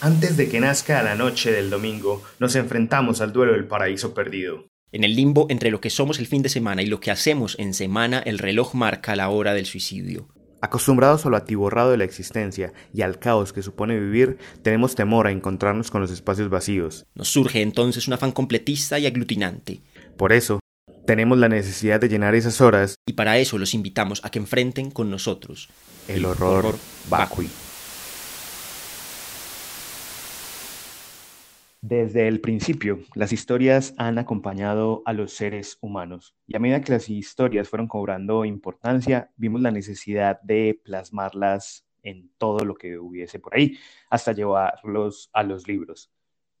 Antes de que nazca la noche del domingo, nos enfrentamos al duelo del paraíso perdido. En el limbo entre lo que somos el fin de semana y lo que hacemos en semana, el reloj marca la hora del suicidio. Acostumbrados a lo atiborrado de la existencia y al caos que supone vivir, tenemos temor a encontrarnos con los espacios vacíos. Nos surge entonces un afán completista y aglutinante. Por eso, tenemos la necesidad de llenar esas horas y para eso los invitamos a que enfrenten con nosotros el, horror, vacui. Desde el principio, las historias han acompañado a los seres humanos y a medida que las historias fueron cobrando importancia, vimos la necesidad de plasmarlas en todo lo que hubiese por ahí, hasta llevarlos a los libros.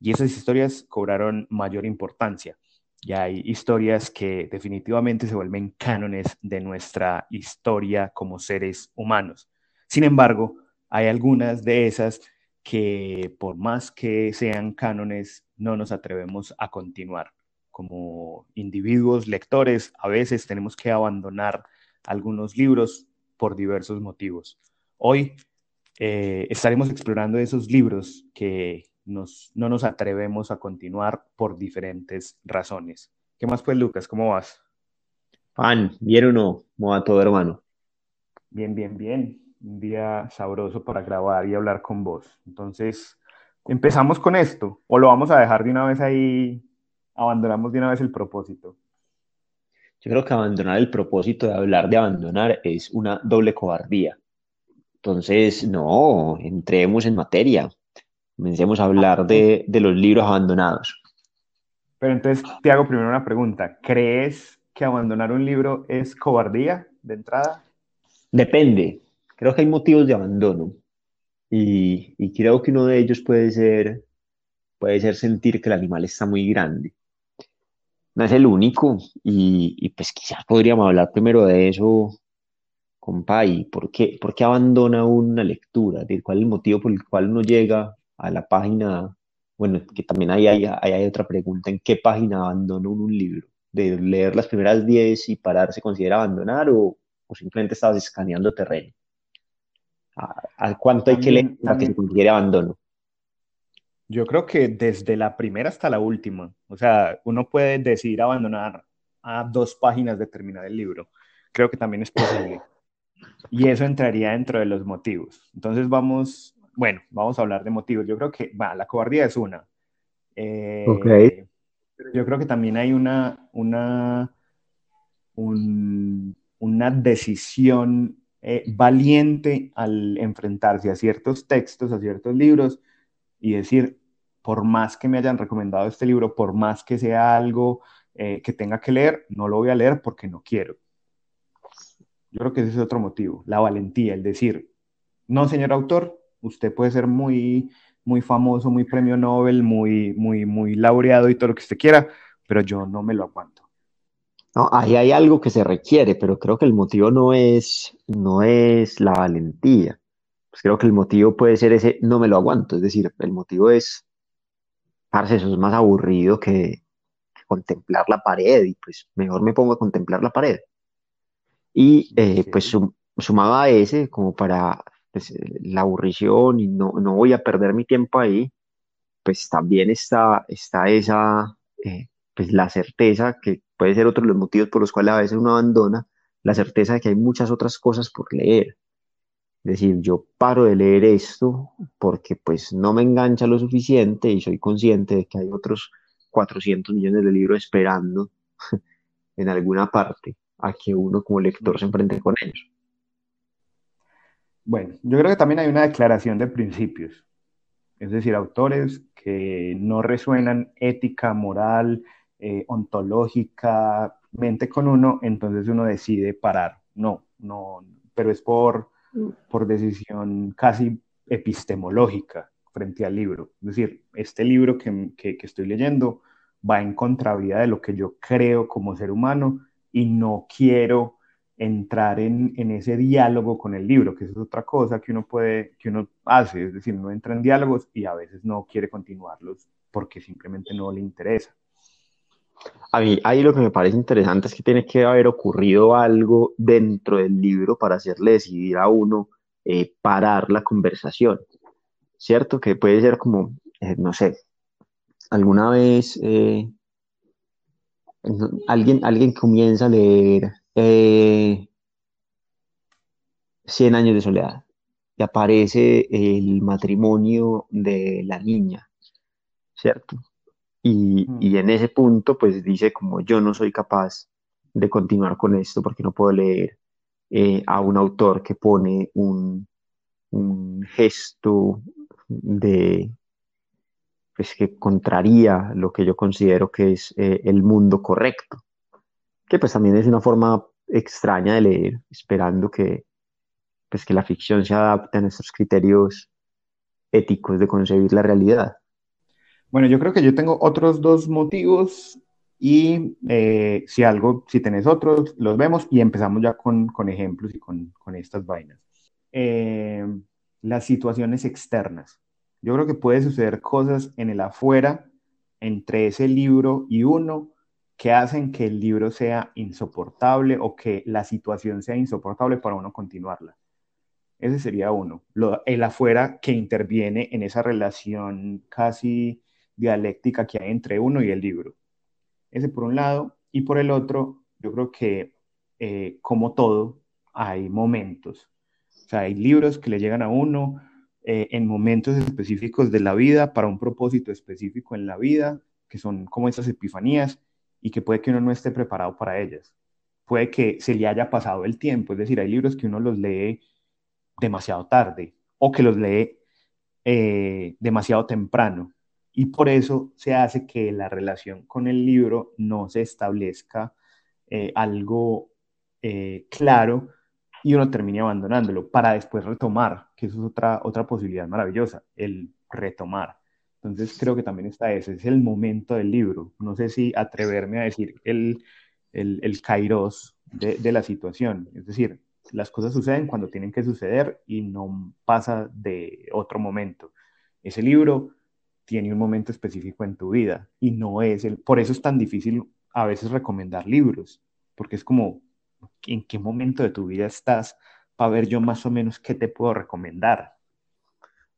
Y esas historias cobraron mayor importancia. Y hay historias que definitivamente se vuelven cánones de nuestra historia como seres humanos. Sin embargo, hay algunas de esas que por más que sean cánones, no nos atrevemos a continuar. Como individuos lectores, a veces tenemos que abandonar algunos libros por diversos motivos. Hoy eh, estaremos explorando esos libros que nos, no nos atrevemos a continuar por diferentes razones. ¿Qué más pues, Lucas? ¿Cómo vas? Pan, ¿bien o no? ¿Cómo va todo, hermano? Bien, bien, bien un día sabroso para grabar y hablar con vos. Entonces, empezamos con esto, o lo vamos a dejar de una vez ahí, abandonamos de una vez el propósito. Yo creo que abandonar el propósito de hablar de abandonar es una doble cobardía. Entonces, no, entremos en materia. Comencemos a hablar de, de los libros abandonados. Pero entonces te hago primero una pregunta. ¿Crees que abandonar un libro es cobardía de entrada? Depende creo que hay motivos de abandono y, y, creo que uno de ellos puede ser, puede ser sentir que el animal está muy grande. No es el único y, y pues quizás podríamos hablar primero de eso, compa, y por qué, por qué abandona una lectura, ¿cuál es el motivo por el cual uno llega a la página? Bueno, que también hay, hay, hay otra pregunta, ¿en qué página abandona uno un libro? ¿De leer las primeras 10 y parar se considera abandonar o, o simplemente estabas escaneando terreno? ¿A, cuánto hay que leer para que se considere abandono? Yo creo que desde la primera hasta la última. O sea, uno puede decidir abandonar a dos páginas de terminar el libro. Creo que también es posible. Y eso entraría dentro de los motivos. Entonces vamos, bueno, vamos a hablar de motivos. Yo creo que, va, la cobardía es una. Eh, yo creo que también hay una, una, una decisión eh, valiente al enfrentarse a ciertos textos, a ciertos libros y decir, por más que me hayan recomendado este libro, por más que sea algo eh, que tenga que leer, no lo voy a leer porque no quiero. Yo creo que ese es otro motivo, la valentía, el decir, no, señor autor, usted puede ser muy, muy famoso, muy premio Nobel, muy, muy, muy laureado y todo lo que usted quiera, pero yo no me lo aguanto. No, ahí hay algo que se requiere, pero creo que el motivo no es, no es la valentía. Pues creo que el motivo puede ser ese, no me lo aguanto. Es decir, el motivo es, parce, eso es más aburrido que, contemplar la pared y pues mejor me pongo a contemplar la pared. Y eh, pues sumaba a ese como para pues, la aburrición y no, no, voy a perder mi tiempo ahí, pues también está, está esa, eh, pues la certeza que puede ser otro de los motivos por los cuales a veces uno abandona, la certeza de que hay muchas otras cosas por leer. Es decir, yo paro de leer esto porque pues no me engancha lo suficiente y soy consciente de que hay otros 400 millones de libros esperando en alguna parte a que uno como lector se enfrente con ellos. Bueno, yo creo que también hay una declaración de principios, es decir, autores que no resuenan ética, moral, eh, ontológicamente con uno, entonces uno decide parar. No, no, pero es por, mm. por decisión casi epistemológica frente al libro. Es decir, este libro que, que, estoy leyendo va en contravía de lo que yo creo como ser humano y no quiero entrar en, en, ese diálogo con el libro, que es otra cosa que uno puede, que uno hace, es decir, uno entra en diálogos y a veces no quiere continuarlos porque simplemente no le interesa. A mí ahí lo que me parece interesante es que tiene que haber ocurrido algo dentro del libro para hacerle decidir a uno eh, parar la conversación. ¿cierto? Que puede ser como, eh, no sé, alguna vez eh, alguien, alguien comienza a leer Cien años de soledad y aparece el matrimonio de la niña, ¿cierto? Y, Mm. y en ese punto, pues dice como yo no soy capaz de continuar con esto porque no puedo leer eh, a un autor que pone un, un gesto de, pues que contraría lo que yo considero que es eh, el mundo correcto, que pues también es una forma extraña de leer, esperando que, pues, que la ficción se adapte a nuestros criterios éticos de concebir la realidad. Bueno, yo creo que yo tengo otros dos motivos y eh, si algo, si tenés otros, los vemos y empezamos ya con, con ejemplos y con, con estas vainas. Eh, las situaciones externas. Yo creo que puede suceder cosas en el afuera, entre ese libro y uno, que hacen que el libro sea insoportable o que la situación sea insoportable para uno continuarla. Ese sería uno. Lo, el afuera que interviene en esa relación casi dialéctica que hay entre uno y el libro. Ese por un lado. Y por el otro, yo creo que eh, como todo, hay momentos. O sea, hay libros que le llegan a uno eh, en momentos específicos de la vida, para un propósito específico en la vida, que son como esas epifanías y que puede que uno no esté preparado para ellas. Puede que se le haya pasado el tiempo, es decir, hay libros que uno los lee demasiado tarde o que los lee eh, demasiado temprano. Y por eso se hace que la relación con el libro no se establezca eh, algo eh, claro y uno termine abandonándolo para después retomar, que eso es otra, otra posibilidad maravillosa, el retomar. Entonces creo que también está ese, es el momento del libro. No sé si atreverme a decir el, el, el kairos de, de la situación. Es decir, las cosas suceden cuando tienen que suceder y no pasa de otro momento. Ese libro tiene un momento específico en tu vida y no es el, por eso es tan difícil a veces recomendar libros, porque es como, ¿en qué momento de tu vida estás para ver yo más o menos qué te puedo recomendar?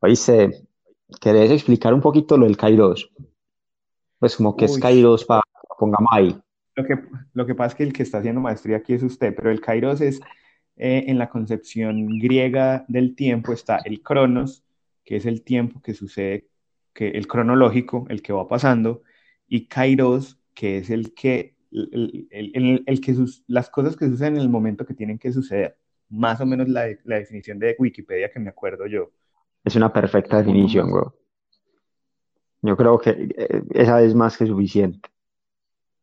Oíste, ¿querés explicar un poquito lo del Kairos? Pues como que es Kairos para pongamos ahí. lo que, lo que pasa es que el que está haciendo maestría aquí es usted, pero el kairos es eh, en la concepción griega del tiempo está el cronos, que es el tiempo que sucede, que el cronológico, el que va pasando, y kairos, que es el que, el, el, el, que sus, las cosas que suceden en el momento que tienen que suceder. Más o menos la, la definición de Wikipedia que me acuerdo yo. Es una perfecta definición, güey. Yo creo que eh, esa es más que suficiente.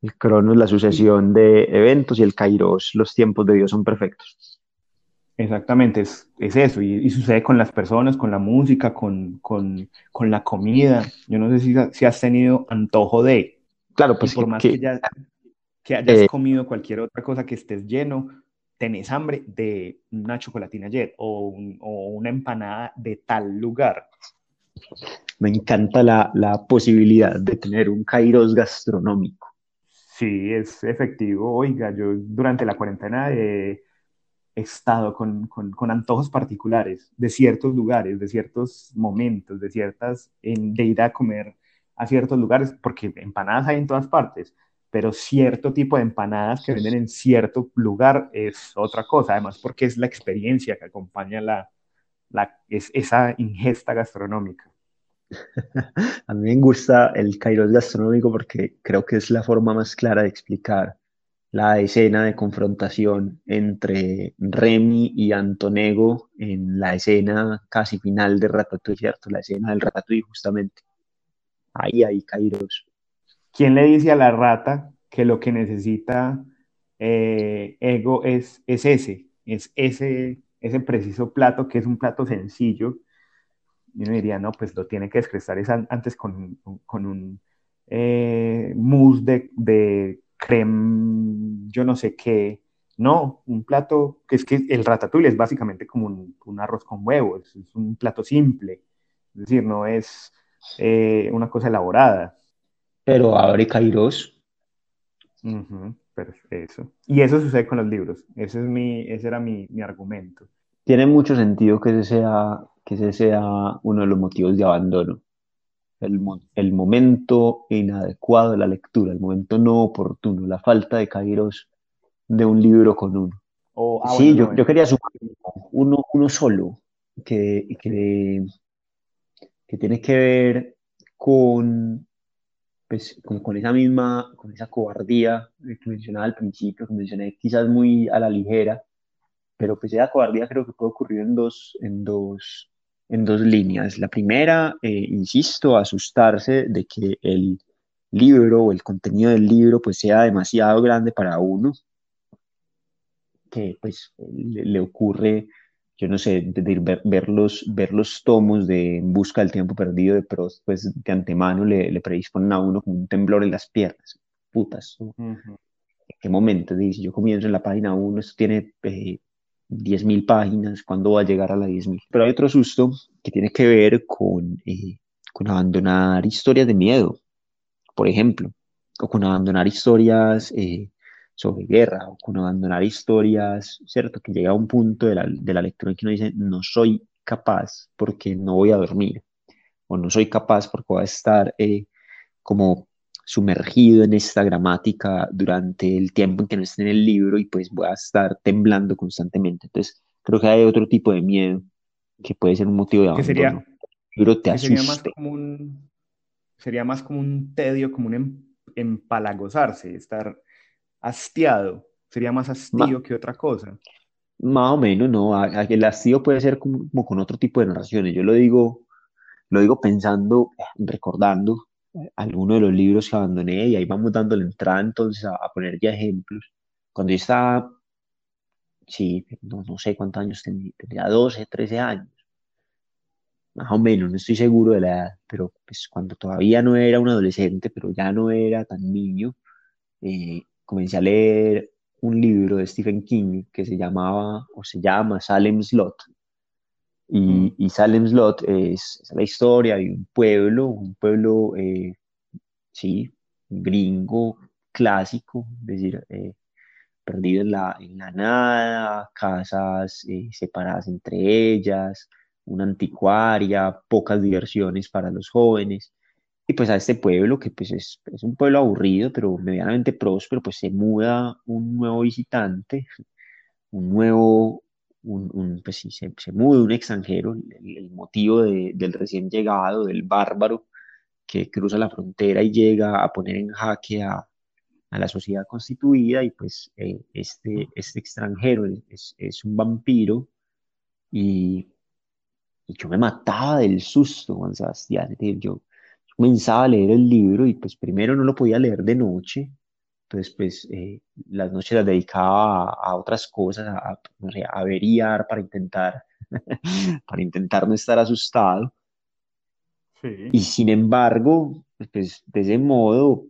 El crono es la sucesión de eventos y el kairos, los tiempos de Dios son perfectos. Exactamente, es, es eso, y, y, sucede con las personas, con la música, con, con, con la comida. Yo no sé si, si, has tenido antojo de, Claro, y pues por que, más que ya que hayas eh, comido cualquier otra cosa que estés lleno, tenés hambre de una chocolatina jet o, un, o una empanada de tal lugar. me encanta la, la posibilidad de tener un kairos gastronómico. Sí, es efectivo. Oiga, yo durante la cuarentena he estado con, con, con antojos particulares de ciertos lugares, de ciertos momentos, de ciertas, en, de ir a comer a ciertos lugares, porque empanadas hay en todas partes, pero cierto tipo de empanadas que venden en cierto lugar es otra cosa, además porque es la experiencia que acompaña la, la, es, esa ingesta gastronómica. A mí me gusta el kairos gastronómico porque creo que es la forma más clara de explicar la escena de confrontación entre Remy y Antonego en la escena casi final de Ratatouille, ¿cierto? La escena del Ratatouille, justamente. Ahí hay Kairos. ¿Quién le dice a la rata que lo que necesita eh, Ego es, es ese, es ese, ese preciso plato que es un plato sencillo? Y uno diría, no, pues lo tiene que descrestar antes con, con un eh, mousse de, de creme, yo no sé qué. No, un plato que es que el ratatouille es básicamente como un, un arroz con huevos, es un plato simple, es decir, no es eh, una cosa elaborada. Pero abre Kairos. Uh -huh, pero eso. Y eso sucede con los libros. Ese, es mi, ese era mi, mi argumento. Tiene mucho sentido que ese sea que ese sea uno de los motivos de abandono. El, el momento inadecuado de la lectura, el momento no oportuno, la falta de kairos de un libro con uno. Ah, sí, yo, yo, quería sumar uno, uno solo, que, que, que tiene que ver con, pues, con, con, esa misma, con esa cobardía que mencionaba al principio, que mencioné quizás muy a la ligera, pero pues esa cobardía creo que puede ocurrir en dos, en dos, en dos líneas. La primera, eh, insisto, asustarse de que el libro o el contenido del libro pues sea demasiado grande para uno, que pues le, ocurre, yo no sé, de, ver, ver, los, ver los tomos de En busca del tiempo perdido de Prost, pues de antemano le, le predisponen a uno como un temblor en las piernas. Putas. ¿En qué momento? Dice, yo comienzo en la página 1, esto tiene eh, 10.000 páginas, ¿cuándo va a llegar a la 10.000? Pero hay otro susto que tiene que ver con, eh, con abandonar historias de miedo, por ejemplo, o con abandonar historias eh, sobre guerra, o con abandonar historias, ¿cierto? Que llega a un punto de la, de la lectura en que uno dice, no soy capaz porque no voy a dormir, o no soy capaz porque voy a estar eh, como sumergido en esta gramática durante el tiempo en que no esté en el libro y pues voy a estar temblando constantemente. Entonces, creo que hay otro tipo de miedo que puede ser un motivo de abandono. Sería, libro te sería más como un sería más como un tedio, como un em, empalagosarse, estar hastiado. Sería más hastío que otra cosa. Más o menos, no. El hastío puede ser como, como, con otro tipo de narraciones. Yo lo digo, lo digo pensando, recordando alguno de los libros que abandoné y ahí vamos dando la entrada entonces a, poner ya ejemplos. Cuando yo estaba, sí, no, no sé cuántos años tenía, tenía 12, 13 años, más o menos, no estoy seguro de la edad, pero pues cuando todavía no era un adolescente, pero ya no era tan niño, eh, comencé a leer un libro de Stephen King que se llamaba o se llama Salem Slot. Y, mm. y Salem Slot es, es, la historia de un pueblo, un pueblo, eh, sí, gringo, clásico, es decir, eh, perdido en la, en la nada, casas eh, separadas entre ellas, una anticuaria, pocas diversiones para los jóvenes. Y pues a este pueblo, que pues es, es un pueblo aburrido, pero medianamente próspero, pues se muda un nuevo visitante, un nuevo un, pues se, se, muda un extranjero, el, motivo de, del recién llegado, del bárbaro que cruza la frontera y llega a poner en jaque a, a la sociedad constituida y pues eh, este, este extranjero es, es, un vampiro y, y, yo me mataba del susto, Juan Sebastián, yo comenzaba a leer el libro y pues primero no lo podía leer de noche entonces, pues eh, las noches las dedicaba a, otras cosas, a, a averiar para intentar, para intentar no estar asustado. Sí. Y sin embargo, pues de ese modo,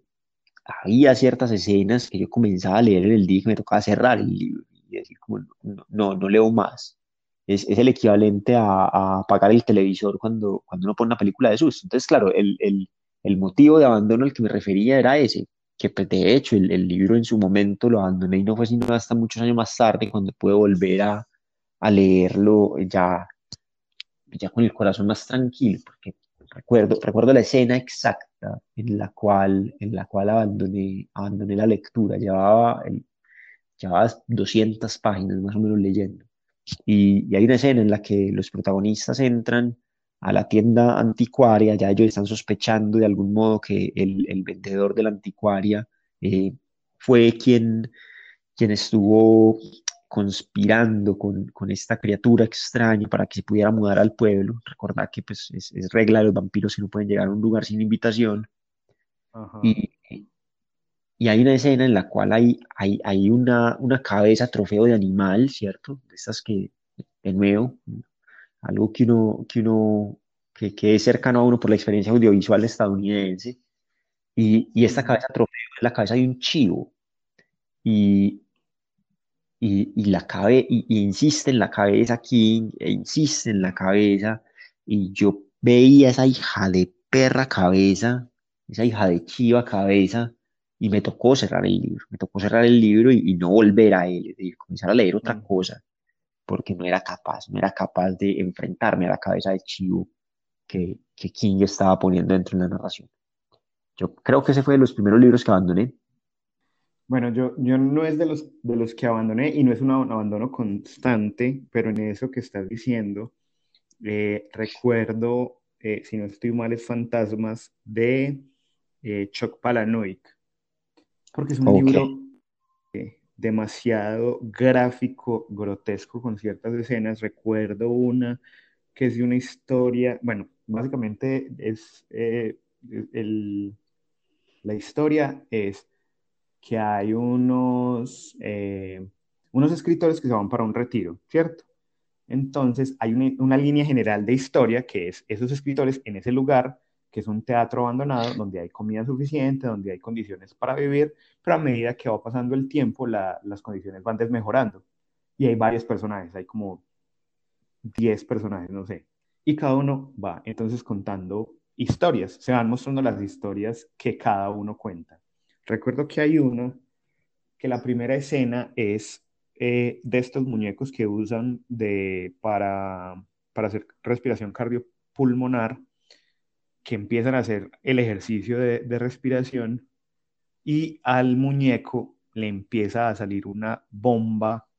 había ciertas escenas que yo comenzaba a leer en el día que me tocaba cerrar el libro y decir como, no, no, no leo más. Es, es, el equivalente a, a, apagar el televisor cuando, cuando uno pone una película de susto. Entonces, claro, el, el, el motivo de abandono al que me refería era ese, que pues, de hecho el, el, libro en su momento lo abandoné y no fue sino hasta muchos años más tarde cuando pude volver a, a leerlo ya, ya con el corazón más tranquilo, porque recuerdo, recuerdo la escena exacta en la cual, en la cual abandoné, abandoné la lectura, llevaba, el, llevaba 200 páginas más o menos leyendo. Y, y hay una escena en la que los protagonistas entran a la tienda anticuaria, ya ellos están sospechando de algún modo que el, el vendedor de la anticuaria eh, fue quien, quien estuvo conspirando con, con, esta criatura extraña para que se pudiera mudar al pueblo. Recordad que pues, es, es, regla de los vampiros que no pueden llegar a un lugar sin invitación. Y, y, hay una escena en la cual hay, hay, hay una, una cabeza trofeo de animal, ¿cierto? De estas que, de nuevo, algo que uno, que uno, que, que es cercano a uno por la experiencia audiovisual estadounidense. Y, y esta cabeza trofeo es la cabeza de un chivo. Y, y, y la cabe, y, y, insiste en la cabeza King, e insiste en la cabeza. Y yo veía esa hija de perra cabeza, esa hija de chiva cabeza, y me tocó cerrar el libro. Me tocó cerrar el libro y, y no volver a él, es decir, comenzar a leer otra cosa porque no era capaz, no era capaz de enfrentarme a la cabeza de chivo que, que King estaba poniendo dentro de la narración. Yo creo que ese fue de los primeros libros que abandoné. Bueno, yo, yo no es de los, de los que abandoné y no es un abandono constante, pero en eso que estás diciendo, eh, recuerdo, eh, si no estoy mal, es Fantasmas de eh, Chuck Palahniuk, porque es un libro demasiado gráfico, grotesco con ciertas escenas. Recuerdo una que es de una historia, bueno, básicamente es el, la historia es que hay unos, unos escritores que se van para un retiro, ¿cierto? Entonces hay una, línea general de historia que es esos escritores en ese lugar, que es un teatro abandonado, donde hay comida suficiente, donde hay condiciones para vivir, pero a medida que va pasando el tiempo, las condiciones van desmejorando. Y hay varios personajes, hay como 10 personajes, no sé. Y cada uno va entonces contando historias, se van mostrando las historias que cada uno cuenta. Recuerdo que hay uno que la primera escena es eh, de estos muñecos que usan de, para, para hacer respiración cardiopulmonar, que empiezan a hacer el ejercicio de, respiración y al muñeco le empieza a salir una bomba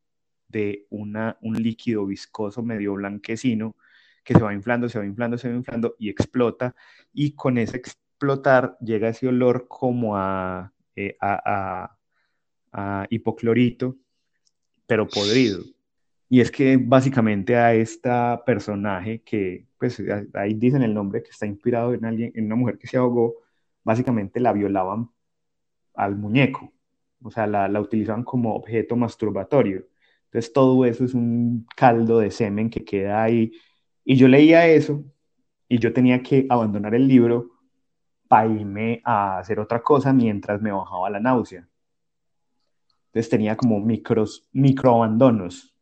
de una, un líquido viscoso medio blanquecino que se va inflando, se va inflando, se va inflando y explota. Y con ese explotar llega ese olor como a, eh, a, a, a hipoclorito pero podrido. Y es que básicamente a esta personaje que, pues ahí dicen el nombre, que está inspirado en, alguien, en una mujer que se ahogó, básicamente la violaban al muñeco, o sea, la, la utilizaban como objeto masturbatorio. Entonces todo eso es un caldo de semen que queda ahí. Y yo leía eso y yo tenía que abandonar el libro para irme a hacer otra cosa mientras me bajaba la náusea. Entonces tenía como micros, micro abandonos.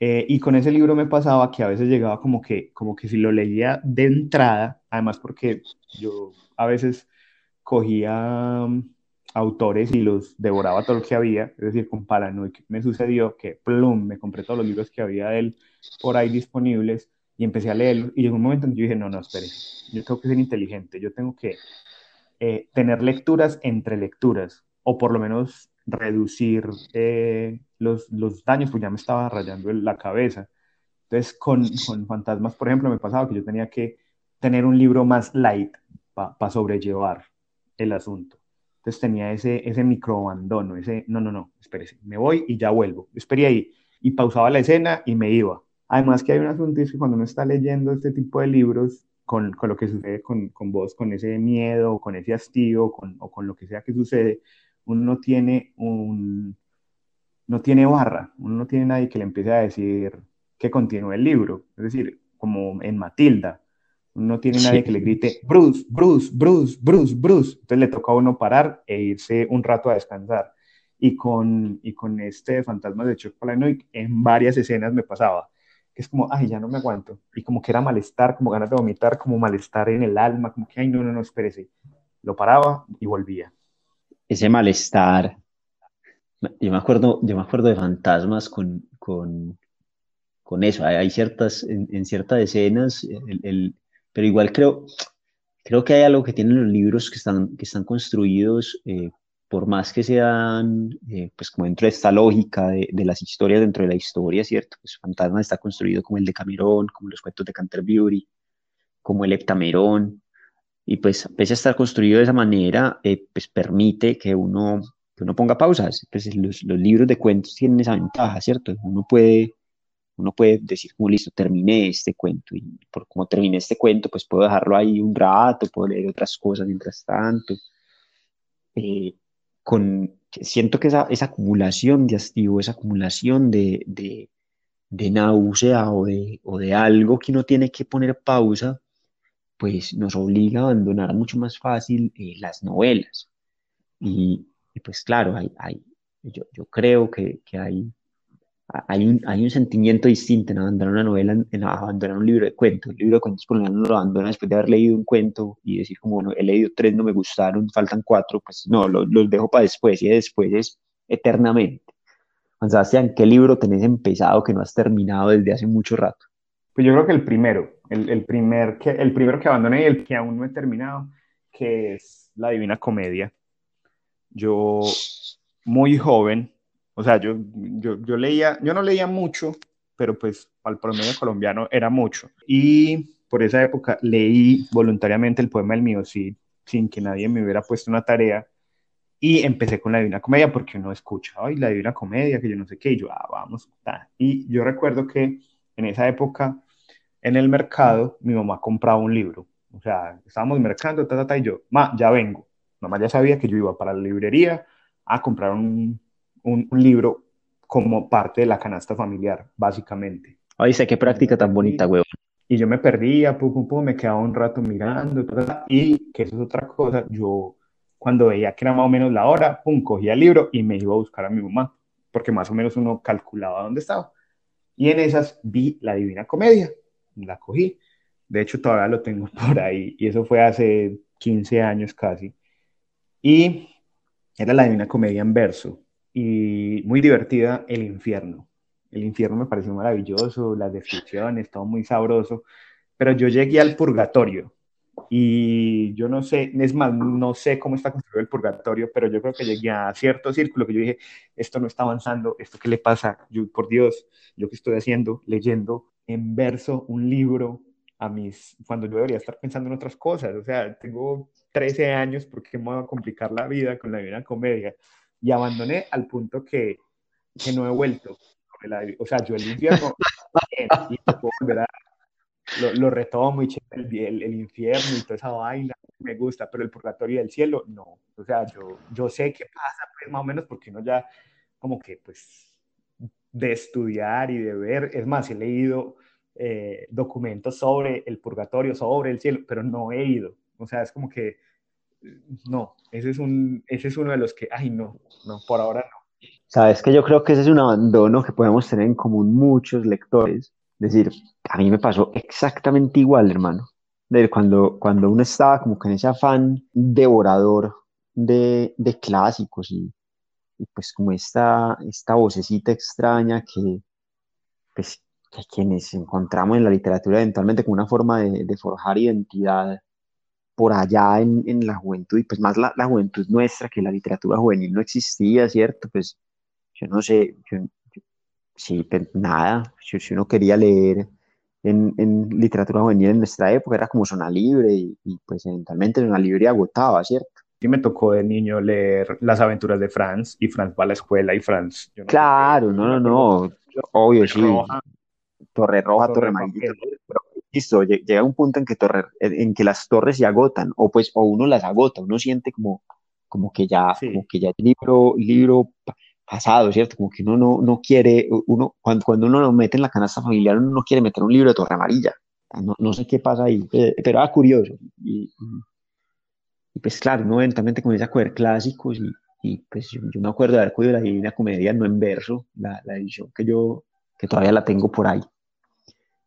Eh, y con ese libro me pasaba que a veces llegaba como que, como que si lo leía de entrada, además porque yo a veces cogía um, autores y los devoraba todo lo que había, es decir, con Paranoid me sucedió que, plum, me compré todos los libros que había de él por ahí disponibles y empecé a leerlos. Y llegó un momento en que yo dije, no, no, espere, yo tengo que ser inteligente, yo tengo que eh, tener lecturas entre lecturas, o por lo menos reducir eh, los, los, daños, pues ya me estaba rayando la cabeza. Entonces, con, con, Fantasmas, por ejemplo, me pasaba que yo tenía que tener un libro más light para sobrellevar el asunto. Entonces tenía ese, ese microabandono, ese, no, no, no, espérese, me voy y ya vuelvo. Esperé ahí y pausaba la escena y me iba. Además que hay un asunto, es que cuando uno está leyendo este tipo de libros, con, con lo que sucede con, con, vos, con ese miedo, con ese hastío, con, o con lo que sea que sucede, uno no tiene un, no tiene barra, uno no tiene nadie que le empiece a decir que continúe el libro, es decir, como en Matilda, uno no tiene nadie que le grite Bruce, Bruce, Bruce, Bruce, Bruce, entonces le toca a uno parar e irse un rato a descansar. Y con, y con este fantasma de Chuck Palahniuk, en varias escenas me pasaba, que es como, ay, ya no me aguanto, y como que era malestar, como ganas de vomitar, como malestar en el alma, como que, ay, no, no, no, espérese. Lo paraba y volvía ese malestar. Yo me acuerdo, yo me acuerdo de fantasmas con, con, con eso. Hay, ciertas, en, ciertas escenas, el, pero igual creo, creo que hay algo que tienen los libros que están, que están construidos, eh, por más que sean, eh, pues como dentro de esta lógica de, de, las historias dentro de la historia, ¿cierto? Pues Fantasma está construido como el de Camerón, como los cuentos de Canterbury, como el Heptamerón, y pues, pese a estar construido de esa manera, eh, pues permite que uno, que uno ponga pausas. Pues los, los, libros de cuentos tienen esa ventaja, ¿cierto? Uno puede, uno puede decir, como listo, terminé este cuento. Y por como terminé este cuento, pues puedo dejarlo ahí un rato, puedo leer otras cosas mientras tanto. Eh, con, siento que esa, esa acumulación de hastío, esa acumulación de, de, de náusea o de, o de algo que uno tiene que poner pausa, pues nos obliga a abandonar mucho más fácil eh, las novelas. Y, pues claro, hay, yo, creo que, que hay, hay, un, hay un sentimiento distinto en abandonar una novela, en abandonar un libro de cuentos. El libro de cuentos por lo menos lo abandona después de haber leído un cuento y decir como, bueno, he leído tres, no me gustaron, faltan cuatro, pues no, los, los dejo para después y después es eternamente. Juan Sebastián, ¿qué libro tenés empezado que no has terminado desde hace mucho rato? Pues yo creo que el primero, el, el primer que, el primero que abandoné y el que aún no he terminado, que es La Divina Comedia. Yo, muy joven, o sea, yo, yo, yo leía, yo no leía mucho, pero pues al promedio colombiano era mucho. Y por esa época leí voluntariamente el poema del mío, sí, sin que nadie me hubiera puesto una tarea. Y empecé con la Divina Comedia porque uno escucha, ay, la Divina Comedia, que yo no sé qué, y yo, ah, vamos. Y yo recuerdo que en esa época, en el mercado, mi mamá compraba un libro. O sea, estábamos mercando, ta, ta, ta, y yo, ma, ya vengo. Mamá ya sabía que yo iba para la librería a comprar un, un, libro como parte de la canasta familiar, básicamente. Ay, sé qué práctica tan bonita, huevón. Y yo me perdía, pum, pum, pum, me quedaba un rato mirando, y que eso es otra cosa, yo cuando veía que era más o menos la hora, pum, cogía el libro y me iba a buscar a mi mamá, porque más o menos uno calculaba dónde estaba. Y en esas vi la Divina Comedia, la cogí, de hecho todavía lo tengo por ahí, y eso fue hace 15 años casi. Y era la Divina Comedia en verso, y muy divertida, El Infierno. El infierno me pareció maravilloso, las descripciones, todo muy sabroso, pero yo llegué al purgatorio. Y yo no sé, es más, no sé cómo está construido el purgatorio, pero yo creo que llegué a cierto círculo que yo dije, esto no está avanzando, esto qué le pasa, yo, por Dios, yo qué estoy haciendo, leyendo en verso un libro a mis, cuando yo debería estar pensando en otras cosas, o sea, tengo 13 años, ¿por qué me voy a complicar la vida con la vida comedia? Y abandoné al punto que, que no he vuelto o sea, yo el infierno lo, lo, retomo y el, el, el, infierno y toda esa vaina, me gusta, pero el purgatorio del cielo, no. O sea, yo, yo sé qué pasa, pues más o menos, porque uno ya como que, pues, de estudiar y de ver, es más, he leído eh, documentos sobre el purgatorio, sobre el cielo, pero no he ido. O sea, es como que, no, ese es, un, ese es uno de los que, ay, no, no, por ahora no. Sabes que yo creo que ese es un abandono que podemos tener en común muchos lectores. Es decir, a mí me pasó exactamente igual, hermano. De cuando, cuando uno estaba como que en ese afán devorador de, de clásicos y, y, pues como esta, esta vocecita extraña que, pues, que quienes encontramos en la literatura eventualmente como una forma de, forjar identidad por allá en, en, la juventud, y pues más la, la, juventud nuestra, que la literatura juvenil no existía, ¿cierto? Pues yo no sé, yo, sí, pues nada, si, si, uno quería leer en, en, literatura juvenil en nuestra época era como Zona Libre y, y pues eventualmente Zona Libre agotaba, ¿cierto? Sí me tocó de niño leer Las aventuras de Franz y Franz va a la escuela y Franz... No claro, no, no, no, obvio, sí. Torre Roja, Torre, Torre listo, llega un punto en que, torre, en que las torres se agotan, o pues, o uno las agota, uno siente como, como que ya, sí. como que ya el libro, libro pasado, ¿cierto? Como que uno no, no quiere, uno, cuando, cuando uno lo mete en la canasta familiar, uno no quiere meter un libro de Torre Amarilla. No, no sé qué pasa ahí, eh, pero era curioso. Y, y, pues claro, uno eventualmente comienza a coger clásicos y, y pues yo, yo, me acuerdo de haber cogido la Divina Comedia no en verso, la, la, edición que yo, que todavía la tengo por ahí.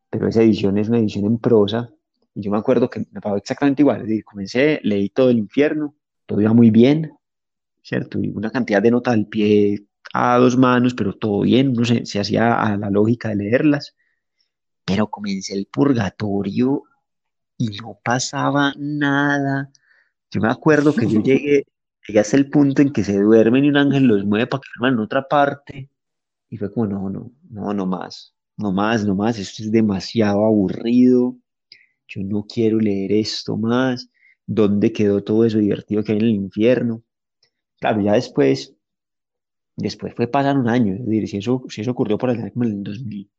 Pero esa edición es una edición en prosa. Y yo me acuerdo que me pasó exactamente igual. Es decir, comencé, leí todo el infierno, todo iba muy bien, ¿cierto? Y una cantidad de notas al pie a dos manos, pero todo bien, uno se, se hacía a la lógica de leerlas. Pero comencé el purgatorio y no pasaba nada. Yo me acuerdo que yo llegué, llegué hasta el punto en que se duermen y un ángel los mueve para que duerman en otra parte. Y fue como, no, no, no, no más, no más, no más, esto es demasiado aburrido. Yo no quiero leer esto más. ¿Dónde quedó todo eso divertido que hay en el infierno? Claro, ya después, después fue pasar un año, es decir, si eso, si eso ocurrió por allá como en el 2000,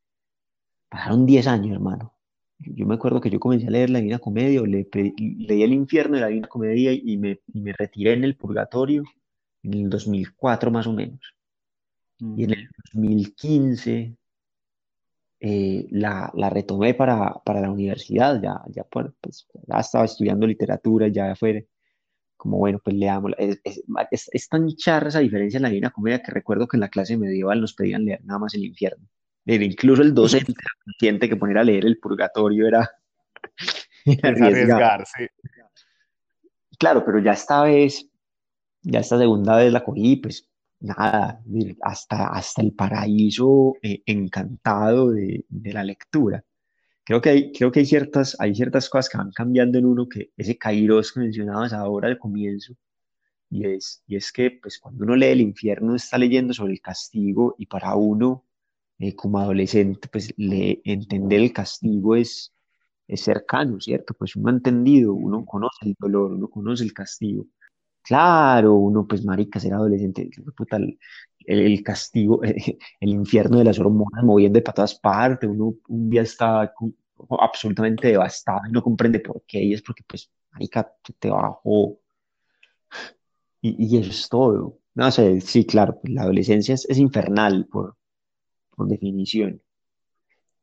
pasaron 10 años, hermano. Yo, me acuerdo que yo comencé a leer la Divina Comedia, o le, leí el infierno de la Divina Comedia y me, y me retiré en el purgatorio en el 2004 más o menos. Mm. Y en el 2015 eh, la, la, retomé para, para, la universidad, ya, ya, pues, ya estaba estudiando literatura, ya fue como bueno, pues leamos. Es, es, es, tan charra esa diferencia en la Divina Comedia que recuerdo que en la clase medieval nos pedían leer nada más el infierno. Incluso el docente siente que poner a leer el purgatorio era, era arriesgar. Sí. Claro, pero ya esta vez, ya esta segunda vez la cogí, pues nada, hasta, hasta el paraíso eh, encantado de, la lectura. Creo que, hay, creo que hay, ciertas, hay ciertas cosas que van cambiando en uno, que ese Kairos que mencionabas ahora al comienzo, y es, y es que pues, cuando uno lee el infierno está leyendo sobre el castigo y para uno eh, como adolescente, pues le, entender el castigo es, es cercano, ¿cierto? Pues uno ha entendido, uno conoce el dolor, uno conoce el castigo. Claro, uno, pues, marica, ser adolescente, el, castigo, el infierno de las hormonas moviendo para todas partes, uno un día está absolutamente devastado y no comprende por qué, y es porque, pues, marica, te bajó, y, y eso es todo. No sé, sí, claro, pues, la adolescencia es, es infernal por, por definición.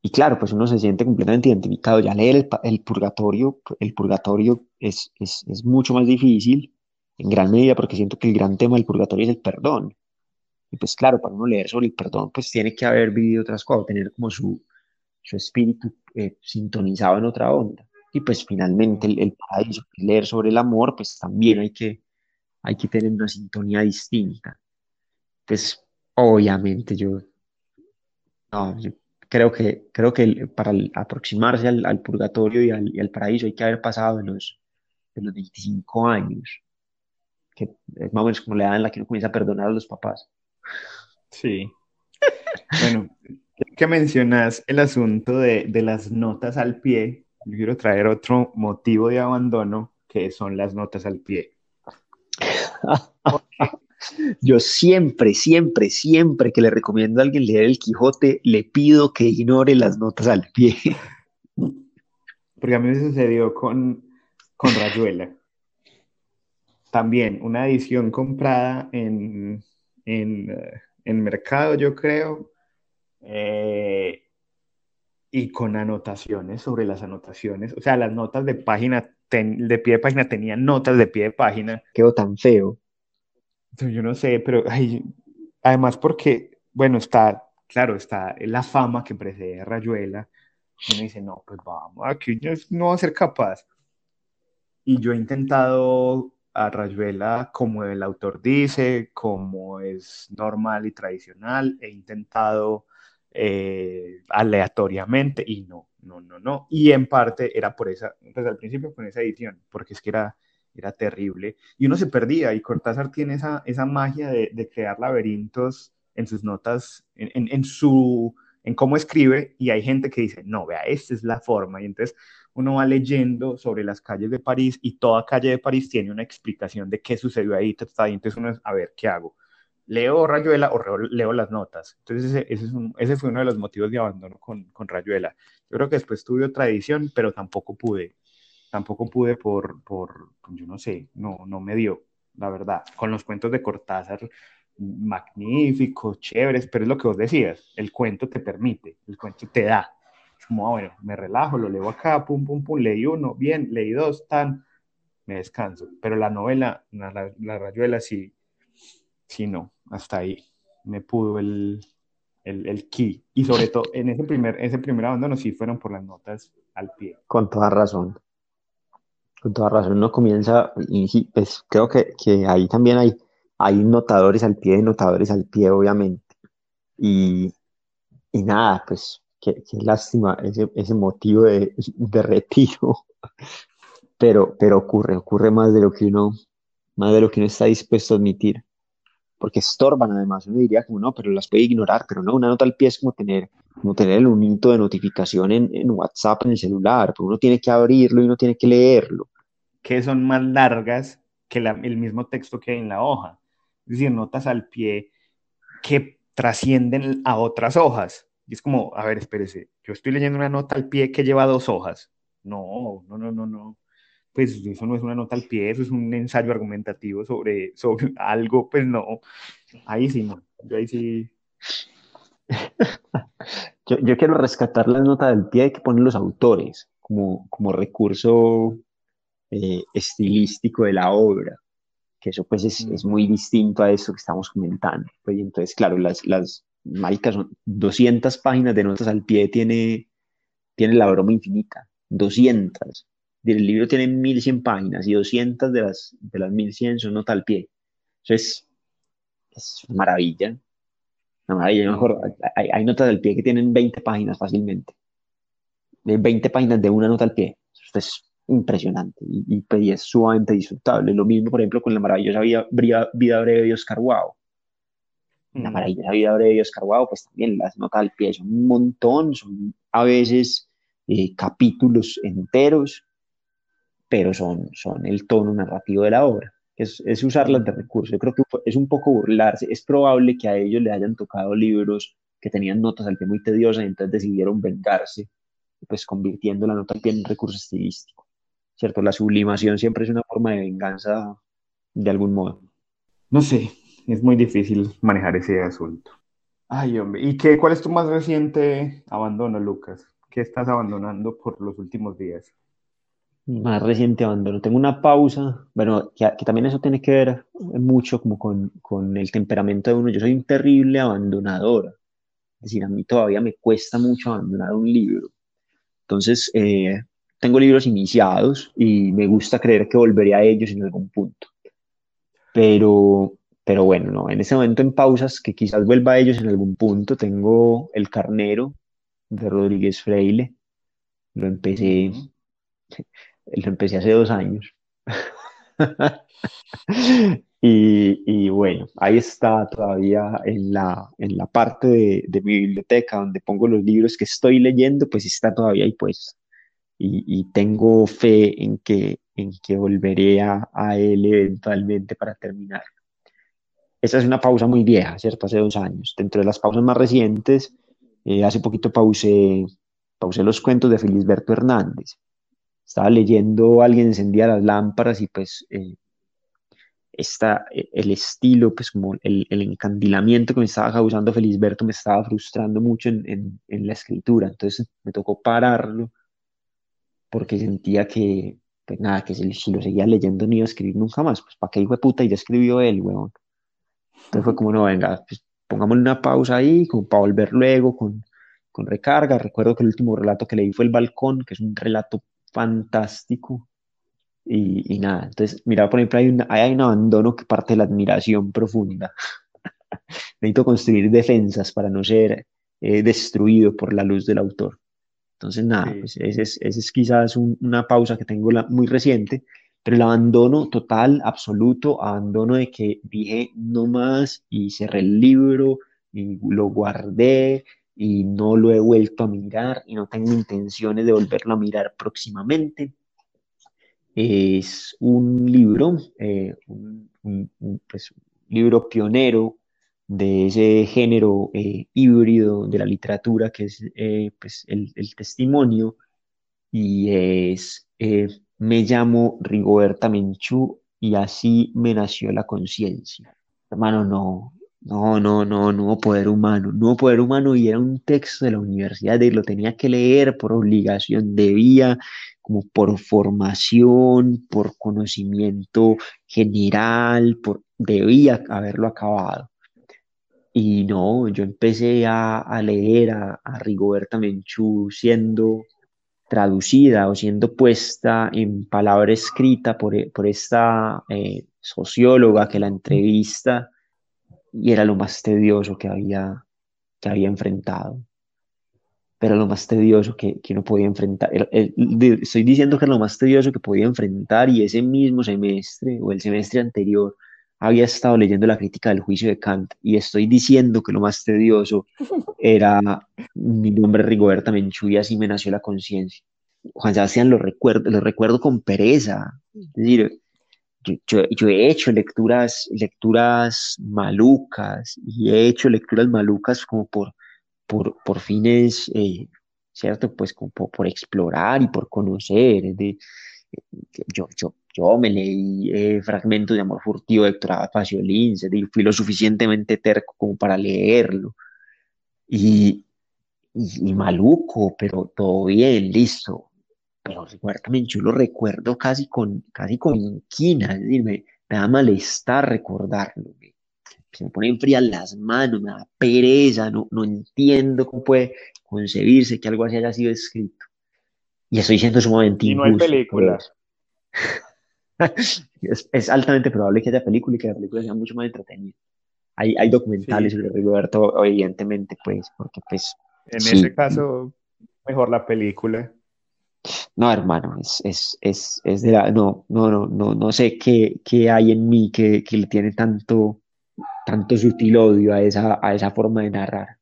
Y claro, pues uno se siente completamente identificado. Ya leer el, el purgatorio, el purgatorio es, es, es, mucho más difícil, en gran medida, porque siento que el gran tema del purgatorio es el perdón. Y pues claro, para uno leer sobre el perdón, pues tiene que haber vivido otras cosas, tener como su, su espíritu eh, sintonizado en otra onda. Y pues finalmente el, el paraíso, leer sobre el amor, pues también hay que, hay que tener una sintonía distinta. Pues obviamente yo, no, creo que, creo que para aproximarse al, purgatorio y al, paraíso hay que haber pasado de los, de los 25 años, que es más o menos como la edad en la que uno comienza a perdonar a los papás. Sí. bueno, que mencionas el asunto de, de las notas al pie, yo quiero traer otro motivo de abandono, que son las notas al pie. Yo siempre, siempre, siempre que le recomiendo a alguien leer El Quijote, le pido que ignore las notas al pie. Porque a mí me sucedió con, con Rayuela. También una edición comprada en, en, eh, mercado, yo creo, eh, y con anotaciones sobre las anotaciones. O sea, las notas de página, de pie de página tenían notas de pie de página. Quedó tan feo. Yo no sé, pero además porque, bueno, está, claro, está la fama que precede a Rayuela. Uno dice, no, pues vamos, aquí no va a ser capaz. Y yo he intentado a Rayuela como el autor dice, como es normal y tradicional, he intentado eh, aleatoriamente y no, no, no, no. Y en parte era por esa, pues al principio con esa edición, porque es que era era terrible. Y uno se perdía y Cortázar tiene esa, esa magia de, de crear laberintos en sus notas, en, en, su, en cómo escribe y hay gente que dice, no, vea, esta es la forma. Y entonces uno va leyendo sobre las calles de París y toda calle de París tiene una explicación de qué sucedió ahí. Y entonces uno es, a ver, ¿qué hago? ¿Leo Rayuela o leo las notas? Entonces ese, ese, es un, ese fue uno de los motivos de abandono con, con Rayuela. Yo creo que después tuve otra edición, pero tampoco pude tampoco pude por, por, yo no sé, no, no me dio, la verdad. Con los cuentos de Cortázar, magníficos, chéveres, pero es lo que vos decías, el cuento te permite, el cuento te da. como, ah, bueno, me relajo, lo leo acá, pum, pum, pum, leí uno, bien, leí dos, tan, me descanso. Pero la novela, la, la rayuela, sí, sí, no, hasta ahí me pudo el, el, el key. Y sobre todo, en ese primer, ese primer abandono sí fueron por las notas al pie. Con toda razón con toda razón, uno comienza, y pues creo que, que, ahí también hay, hay notadores al pie, notadores al pie, obviamente. Y, y nada, pues qué, qué lástima ese, ese, motivo de, de retiro. Pero, pero ocurre, ocurre más de lo que uno, más de lo que uno está dispuesto a admitir. Porque estorban además, uno diría como no, pero las puede ignorar, pero no, una nota al pie es como tener, como tener el unito de notificación en, en WhatsApp en el celular, pero uno tiene que abrirlo y uno tiene que leerlo que son más largas que el mismo texto que hay en la hoja. Es decir, notas al pie que trascienden a otras hojas. Y es como, a ver, espérese, yo estoy leyendo una nota al pie que lleva dos hojas. No, no, no, no, no. Pues eso no es una nota al pie, eso es un ensayo argumentativo sobre, sobre algo, pues no. Ahí sí, no. Yo ahí sí. yo, yo, quiero rescatar la nota del pie que ponen los autores como, como recurso eh, estilístico de la obra, que eso pues es, es, muy distinto a eso que estamos comentando. Pues, entonces, claro, las, las maricas son 200 páginas de notas al pie, tiene, tiene la broma infinita, 200. El libro tiene 1100 páginas y 200 de las, de las 1100 son notas al pie. Entonces, es una maravilla. Una maravilla, mejor, hay, hay, notas al pie que tienen 20 páginas fácilmente. De 20 páginas de una nota al pie. Esto es impresionante y, pues, y, es sumamente disfrutable. Lo mismo, por ejemplo, con la maravillosa vida, vida breve de Oscar Wow. La mm. maravillosa vida breve de Oscar Wow, pues también las notas al pie son un montón, son a veces eh, capítulos enteros, pero son, son el tono narrativo de la obra. Es, es usarlas de recurso. Yo creo que es un poco burlarse. Es probable que a ellos le hayan tocado libros que tenían notas al pie muy tediosas y entonces decidieron vengarse, pues convirtiendo la nota al pie en un recurso estilístico. ¿Cierto? La sublimación siempre es una forma de venganza de algún modo. No sé, es muy difícil manejar ese asunto. Ay, hombre, ¿y qué, cuál es tu más reciente abandono, Lucas? ¿Qué estás abandonando por los últimos días? más reciente abandono. Tengo una pausa, bueno, que, también eso tiene que ver mucho como con, con, el temperamento de uno. Yo soy un terrible abandonador. Es decir, a mí todavía me cuesta mucho abandonar un libro. Entonces, eh, tengo libros iniciados y me gusta creer que volveré a ellos en algún punto. Pero, pero bueno, no, en ese momento en pausas, que quizás vuelva a ellos en algún punto, tengo El Carnero de Rodríguez Freile. Lo empecé lo empecé hace dos años. y, bueno, ahí está todavía en la, en la parte de, mi biblioteca donde pongo los libros que estoy leyendo, pues está todavía ahí pues. Y, tengo fe en que, en que volveré a, él eventualmente para terminar. Esa es una pausa muy vieja, ¿cierto? Hace dos años. Dentro de las pausas más recientes, eh, hace poquito pausé, pausé los cuentos de Felisberto Hernández estaba leyendo, alguien encendía las lámparas y pues eh, esta, e, el estilo, pues como el, el, encandilamiento que me estaba causando Felisberto me estaba frustrando mucho en, en, en, la escritura, entonces me tocó pararlo porque sentía que, pues nada, que si, lo seguía leyendo ni iba a escribir nunca más, pues para qué hijo de puta y ya escribió él, weón. Entonces fue como, no, venga, pues pongámosle una pausa ahí, como para volver luego con, con recarga. Recuerdo que el último relato que leí fue El Balcón, que es un relato fantástico. Y, nada, entonces, mira, por ejemplo, hay un, hay un abandono que parte de la admiración profunda. Necesito construir defensas para no ser eh, destruido por la luz del autor. Entonces, nada, pues esa es, es, quizás una pausa que tengo la, muy reciente, pero el abandono total, absoluto, abandono de que dije no más y cerré el libro y lo guardé y no lo he vuelto a mirar y no tengo intenciones de volverlo a mirar próximamente. Es un libro, eh, un, pues, libro pionero de ese género eh, híbrido de la literatura que es eh, pues, el, testimonio y es Me llamo Rigoberta Menchú y así me nació la conciencia. Hermano, no, no, no, no, no poder humano, no poder humano y era un texto de la universidad y lo tenía que leer por obligación, debía como por formación, por conocimiento general, por, debía haberlo acabado. Y no, yo empecé a, leer a, Rigoberta Menchú siendo traducida o siendo puesta en palabra escrita por, por esta eh, socióloga que la entrevista y era lo más tedioso que había, que había enfrentado. Pero lo más tedioso que, que no podía enfrentar. estoy diciendo que era lo más tedioso que podía enfrentar y ese mismo semestre o el semestre anterior había estado leyendo la crítica del juicio de Kant y estoy diciendo que lo más tedioso era mi nombre Rigoberta Menchú y así me nació la conciencia. Juan Sebastián lo recuerdo, lo recuerdo con pereza. Es decir, yo, yo, he hecho lecturas, lecturas malucas y he hecho lecturas malucas como por, por, por fines, eh, ¿cierto? Pues como por, explorar y por conocer. De, yo, yo, yo me leí eh, fragmentos de Amor Furtivo de Héctor Paciolín, fui lo suficientemente terco como para leerlo. Y maluco, pero todo bien, listo pero recuérdame, yo lo recuerdo casi con, casi con inquina, es decir, me, da malestar recordarlo, se me ponen frías las manos, me da pereza, no, no entiendo cómo puede concebirse que algo así haya sido escrito. Y estoy siendo sumamente Y no hay películas. es, es, altamente probable que haya película y que la película sea mucho más entretenida. Hay, hay documentales sobre Rigoberto, evidentemente, pues, porque pues... En ese caso, mejor la película. No, hermano, es, es, es, es de la... No, no, no, no, no sé qué, qué hay en mí que, que le tiene tanto, tanto sutil odio a esa, a esa forma de narrar.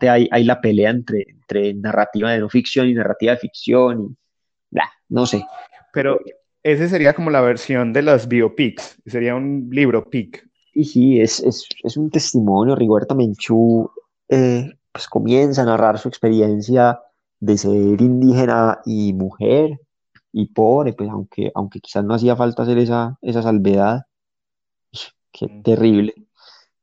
Hay, hay la pelea entre, entre narrativa de no ficción y narrativa de ficción y... Bla, no sé. Pero ese sería como la versión de las biopics, sería un libro pic. Y sí, es, es, es un testimonio. Rigoberta Menchú eh, pues comienza a narrar su experiencia de ser indígena y mujer y pobre, pues aunque, aunque quizás no hacía falta hacer esa, esa salvedad, qué mm. terrible,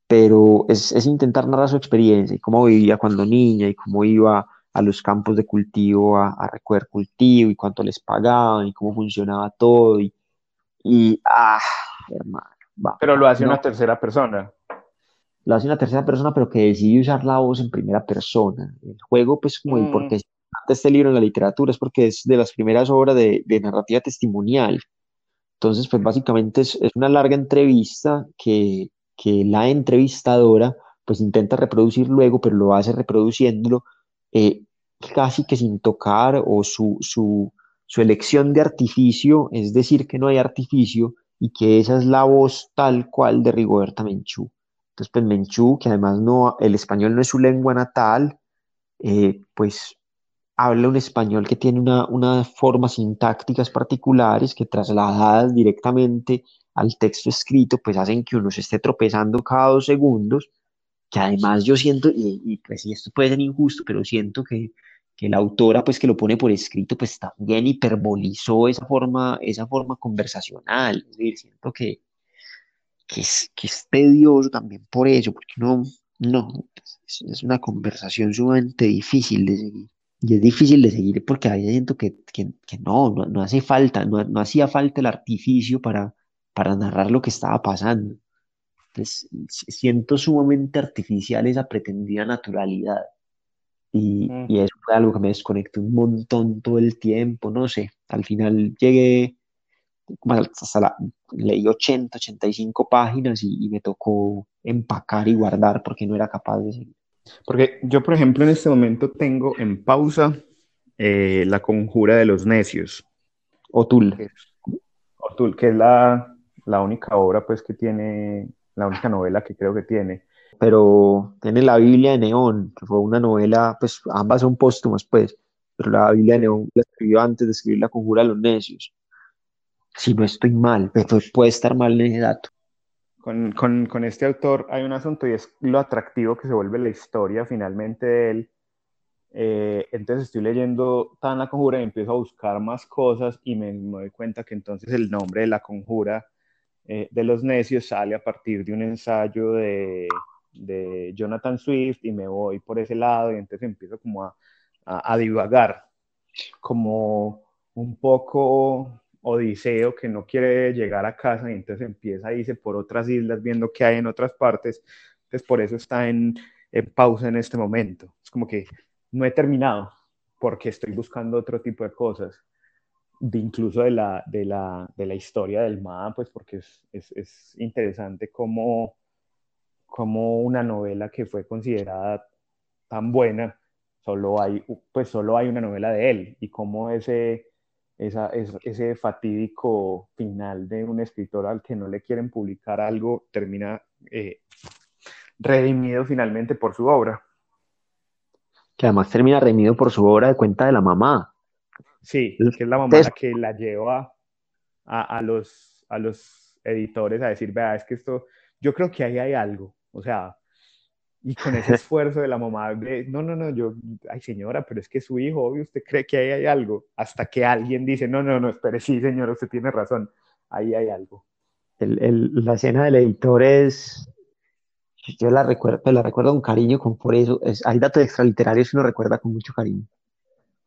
pero es, es, intentar narrar su experiencia y cómo vivía cuando niña y cómo iba a los campos de cultivo a, a recoger cultivo y cuánto les pagaban y cómo funcionaba todo y, y ah, hermano. pero lo hace una tercera persona. Lo hace una tercera persona, pero que decide usar la voz en primera persona. El juego, pues, como mm. porque este libro en la literatura es porque es de las primeras obras de, de narrativa testimonial. Entonces, pues básicamente es, es una larga entrevista que, que, la entrevistadora pues intenta reproducir luego, pero lo hace reproduciéndolo eh, casi que sin tocar o su, su, su elección de artificio, es decir, que no hay artificio y que esa es la voz tal cual de Rigoberta Menchú. Entonces, pues Menchú, que además no, el español no es su lengua natal, eh, pues habla un español que tiene una, unas formas sintácticas particulares que trasladadas directamente al texto escrito, pues hacen que uno se esté tropezando cada dos segundos, que además yo siento, y, y pues esto puede ser injusto, pero siento que, que la autora, pues que lo pone por escrito, pues también hiperbolizó esa forma, esa forma conversacional, es decir, siento que, que, es, que es tedioso también por eso, porque no, no, es, es una conversación sumamente difícil de seguir. Y es difícil de seguir porque ahí siento que, que, que no, no, no, hace falta, no, no, hacía falta el artificio para, para narrar lo que estaba pasando. Entonces, siento sumamente artificial esa pretendida naturalidad. Y, y, eso fue algo que me desconectó un montón todo el tiempo, no sé. Al final llegué, hasta la, leí 80, 85 páginas y, y me tocó empacar y guardar porque no era capaz de seguir. Porque yo, por ejemplo, en este momento tengo en pausa eh, La Conjura de los Necios. Otul. Otul, que es la, la única obra pues que tiene, la única novela que creo que tiene. Pero tiene la Biblia de Neón, que fue una novela, pues ambas son póstumas pues, pero la Biblia de Neón la escribió antes de escribir La Conjura de los Necios. Si no estoy mal, pero puede estar mal en ese dato con, con, con, este autor hay un asunto y es lo atractivo que se vuelve la historia finalmente de él. Eh, entonces estoy leyendo tan la conjura y empiezo a buscar más cosas y me, me doy cuenta que entonces el nombre de la conjura eh, de los necios sale a partir de un ensayo de, Jonathan Swift y me voy por ese lado y entonces empiezo como a, a, divagar, como un poco Odiseo que no quiere llegar a casa y entonces empieza a irse por otras islas viendo qué hay en otras partes. Entonces por eso está en, pausa en este momento. Es como que no he terminado porque estoy buscando otro tipo de cosas, incluso de la, de la, de la historia del MA, pues porque es, es, es interesante como una novela que fue considerada tan buena, solo hay, pues solo hay una novela de él y cómo ese esa, ese fatídico final de un escritor al que no le quieren publicar algo termina eh, redimido finalmente por su obra. Que además termina redimido por su obra de cuenta de la mamá. Sí, que es la mamá la que la lleva a, a, los, a los editores a decir, vea, es que esto, yo creo que ahí hay algo. O sea, y con ese esfuerzo de la mamá, no, no, no, yo, ay señora, pero es que su hijo, obvio, usted cree que ahí hay algo, hasta que alguien dice, no, no, no, espere, sí señora, usted tiene razón, ahí hay algo. El, el, la escena del editor es, yo la recuerdo, pues la recuerdo con cariño, con por eso, es, hay datos extraliterarios que uno recuerda con mucho cariño.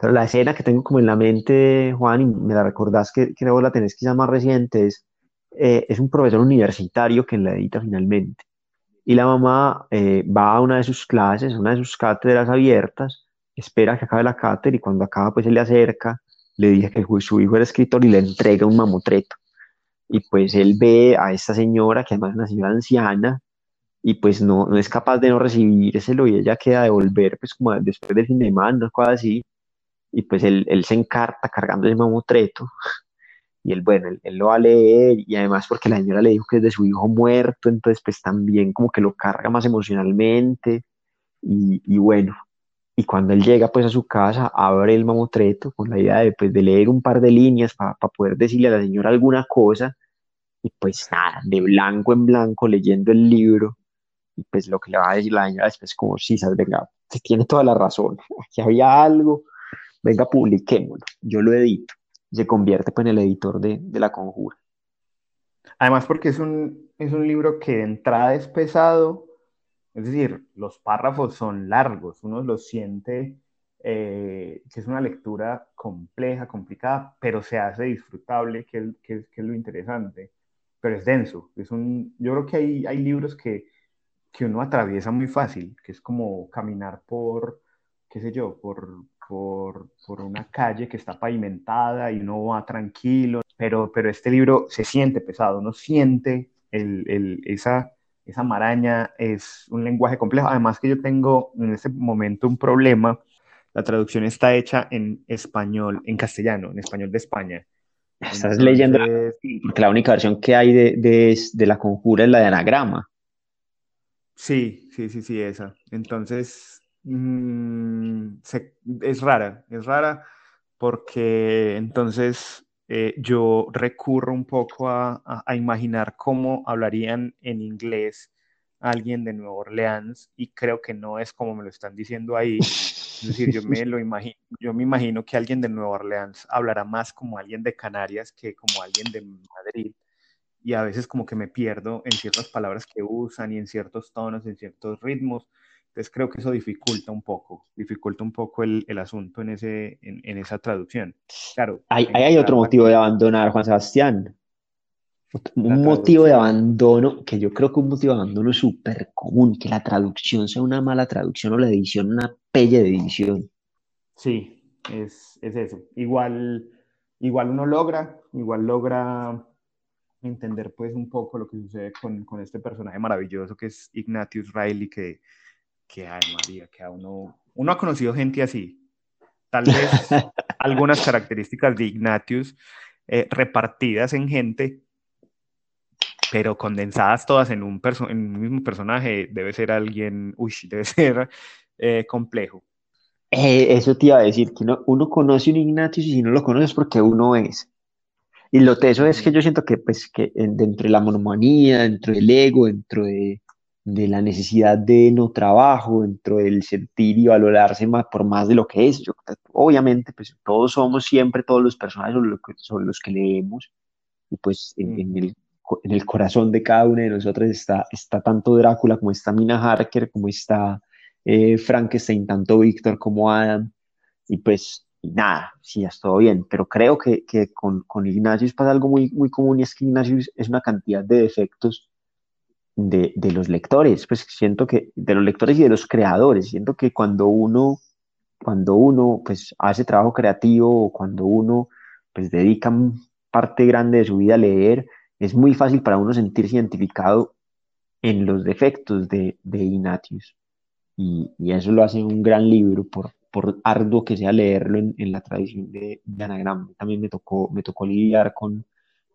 Pero la escena que tengo como en la mente, Juan, y me la recordás que creo que la tenés quizá más reciente, es, eh, es un profesor universitario que la edita finalmente y la mamá eh, va a una de sus clases, una de sus cátedras abiertas, espera que acabe la cátedra y cuando acaba pues se le acerca, le dice que su hijo era escritor y le entrega un mamotreto. Y pues él ve a esta señora, que además es una señora anciana, y pues no, no es capaz de no recibírselo y ella queda de volver pues como después del fin de semana, cosas así, y pues él, él se encarta cargando el mamotreto y él, bueno, él, lo va a leer y además porque la señora le dijo que es de su hijo muerto, entonces pues también como que lo carga más emocionalmente y, y bueno, y cuando él llega pues a su casa, abre el mamotreto con la idea de, pues, de leer un par de líneas para poder decirle a la señora alguna cosa y pues nada, de blanco en blanco leyendo el libro y pues lo que le va a decir la señora después como, sí, sabes, venga, tiene toda la razón, aquí había algo, venga, publiquémoslo, yo lo edito. Se convierte pues, en el editor de, La Conjura. Además porque es un, es un libro que de entrada es pesado, es decir, los párrafos son largos, uno los siente eh, que es una lectura compleja, complicada, pero se hace disfrutable, que, que, es lo interesante, pero es denso. Es un, yo creo que hay, hay libros que, que uno atraviesa muy fácil, que es como caminar por, qué sé yo, por, por, por, una calle que está pavimentada y uno va tranquilo, pero, pero este libro se siente pesado, uno siente el, el, esa, esa maraña, es un lenguaje complejo, además que yo tengo en este momento un problema, la traducción está hecha en español, en castellano, en español de España. Estás leyendo, porque la única versión que hay de, de, de la conjura es la de anagrama. Sí, sí, sí, sí, esa. Entonces, Mm, es rara, es rara porque entonces eh, yo recurro un poco a, imaginar cómo hablarían en inglés alguien de Nueva Orleans y creo que no es como me lo están diciendo ahí. Es decir, yo me lo imagino, yo me imagino que alguien de Nueva Orleans hablará más como alguien de Canarias que como alguien de Madrid y a veces como que me pierdo en ciertas palabras que usan y en ciertos tonos, en ciertos ritmos. Entonces creo que eso dificulta un poco, dificulta un poco el, el asunto en, ese, en, en, esa traducción. Claro. Hay, hay otro motivo de abandonar, Juan Sebastián. Un motivo de abandono, que yo creo que un motivo de abandono súper común, que la traducción sea una mala traducción o la edición una pelle de edición. Sí, es, es eso. Igual, igual uno logra, igual logra entender pues un poco lo que sucede con, con este personaje maravilloso que es Ignatius Riley, que que ay María, que a uno, uno ha conocido gente así. Tal vez algunas características de Ignatius eh, repartidas en gente, pero condensadas todas en un, en un mismo personaje, debe ser alguien, uy, debe ser eh, complejo. Eh, eso te iba a decir, que uno, conoce un Ignatius y si no lo conoces porque uno es. Y lo teso es que yo siento que, pues, que dentro de la monomanía, dentro del ego, dentro de, de la necesidad de no trabajo, dentro del sentir y valorarse más por más de lo que es. Yo, obviamente, pues todos somos siempre todos los personajes sobre los que, leemos, y pues en, en, el, en, el, corazón de cada uno de nosotros está, está tanto Drácula como está Mina Harker, como está eh, Frankenstein, tanto Víctor como Adam, y pues nada, sí, es todo bien, pero creo que, que con, con Ignatius pasa algo muy, muy común y es que Ignatius es una cantidad de defectos de, de, los lectores, pues siento que de los lectores y de los creadores, siento que cuando uno, cuando uno pues hace trabajo creativo o cuando uno pues dedica parte grande de su vida a leer, es muy fácil para uno sentirse identificado en los defectos de, de Ignatius. Y, y, eso lo hace un gran libro, por, por arduo que sea leerlo en, en la tradición de, de, Anagrama. También me tocó, me tocó lidiar con,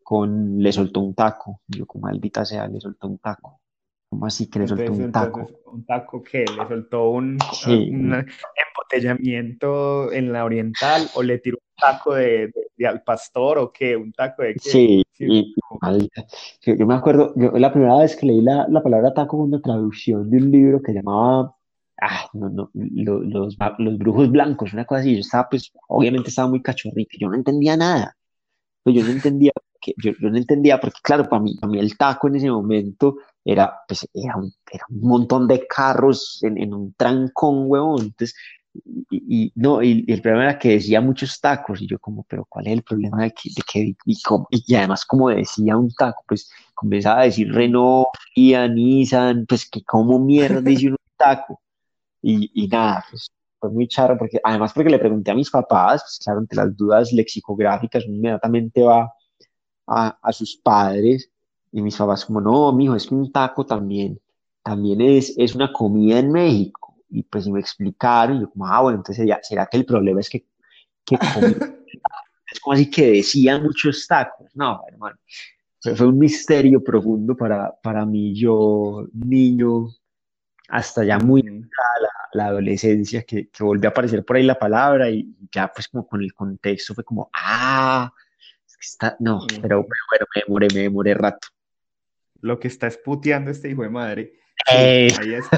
con le soltó un taco. Yo, como maldita sea, le soltó un taco. ¿Cómo así que le soltó un taco? ¿Un taco qué? ¿Le soltó un, embotellamiento en la oriental o le tiró un taco de, al pastor o qué? ¿Un taco de qué? Sí, y, yo, me acuerdo, yo, la primera vez que leí la, la palabra taco fue una traducción de un libro que llamaba ah, no, no, los, los, los, brujos blancos, una cosa así. Yo estaba, pues, obviamente estaba muy cachorrito, yo no entendía nada. Pues yo no entendía que yo, yo, no entendía, porque claro, para mí, para mí el taco en ese momento era, pues, era, un, era un montón de carros en, en un trancón, huevón. Entonces, y, y, no, y, y, el problema era que decía muchos tacos, y yo como, pero ¿cuál es el problema de que, de que y, y, además como decía un taco, pues comenzaba a decir Renault, Kia, Nissan, pues que como mierda dice un taco, y, y nada, pues fue muy charro, porque además porque le pregunté a mis papás, pues claro, ante las dudas lexicográficas, inmediatamente va a, a sus padres y mis papás como, no, mijo, es que un taco también, también es, es una comida en México. Y pues me explicaron, y yo como, ah, bueno, entonces ya, ¿será que el problema es que, que es como así que decían muchos tacos? No, hermano, fue un misterio profundo para, para mí, yo, niño, hasta ya muy la, la, adolescencia, que, que volvió a aparecer por ahí la palabra y ya pues como con el contexto fue como, ah, está, no, pero, bueno, me demoré, me demoré rato. Lo que está esputeando este hijo de madre. Ahí ese,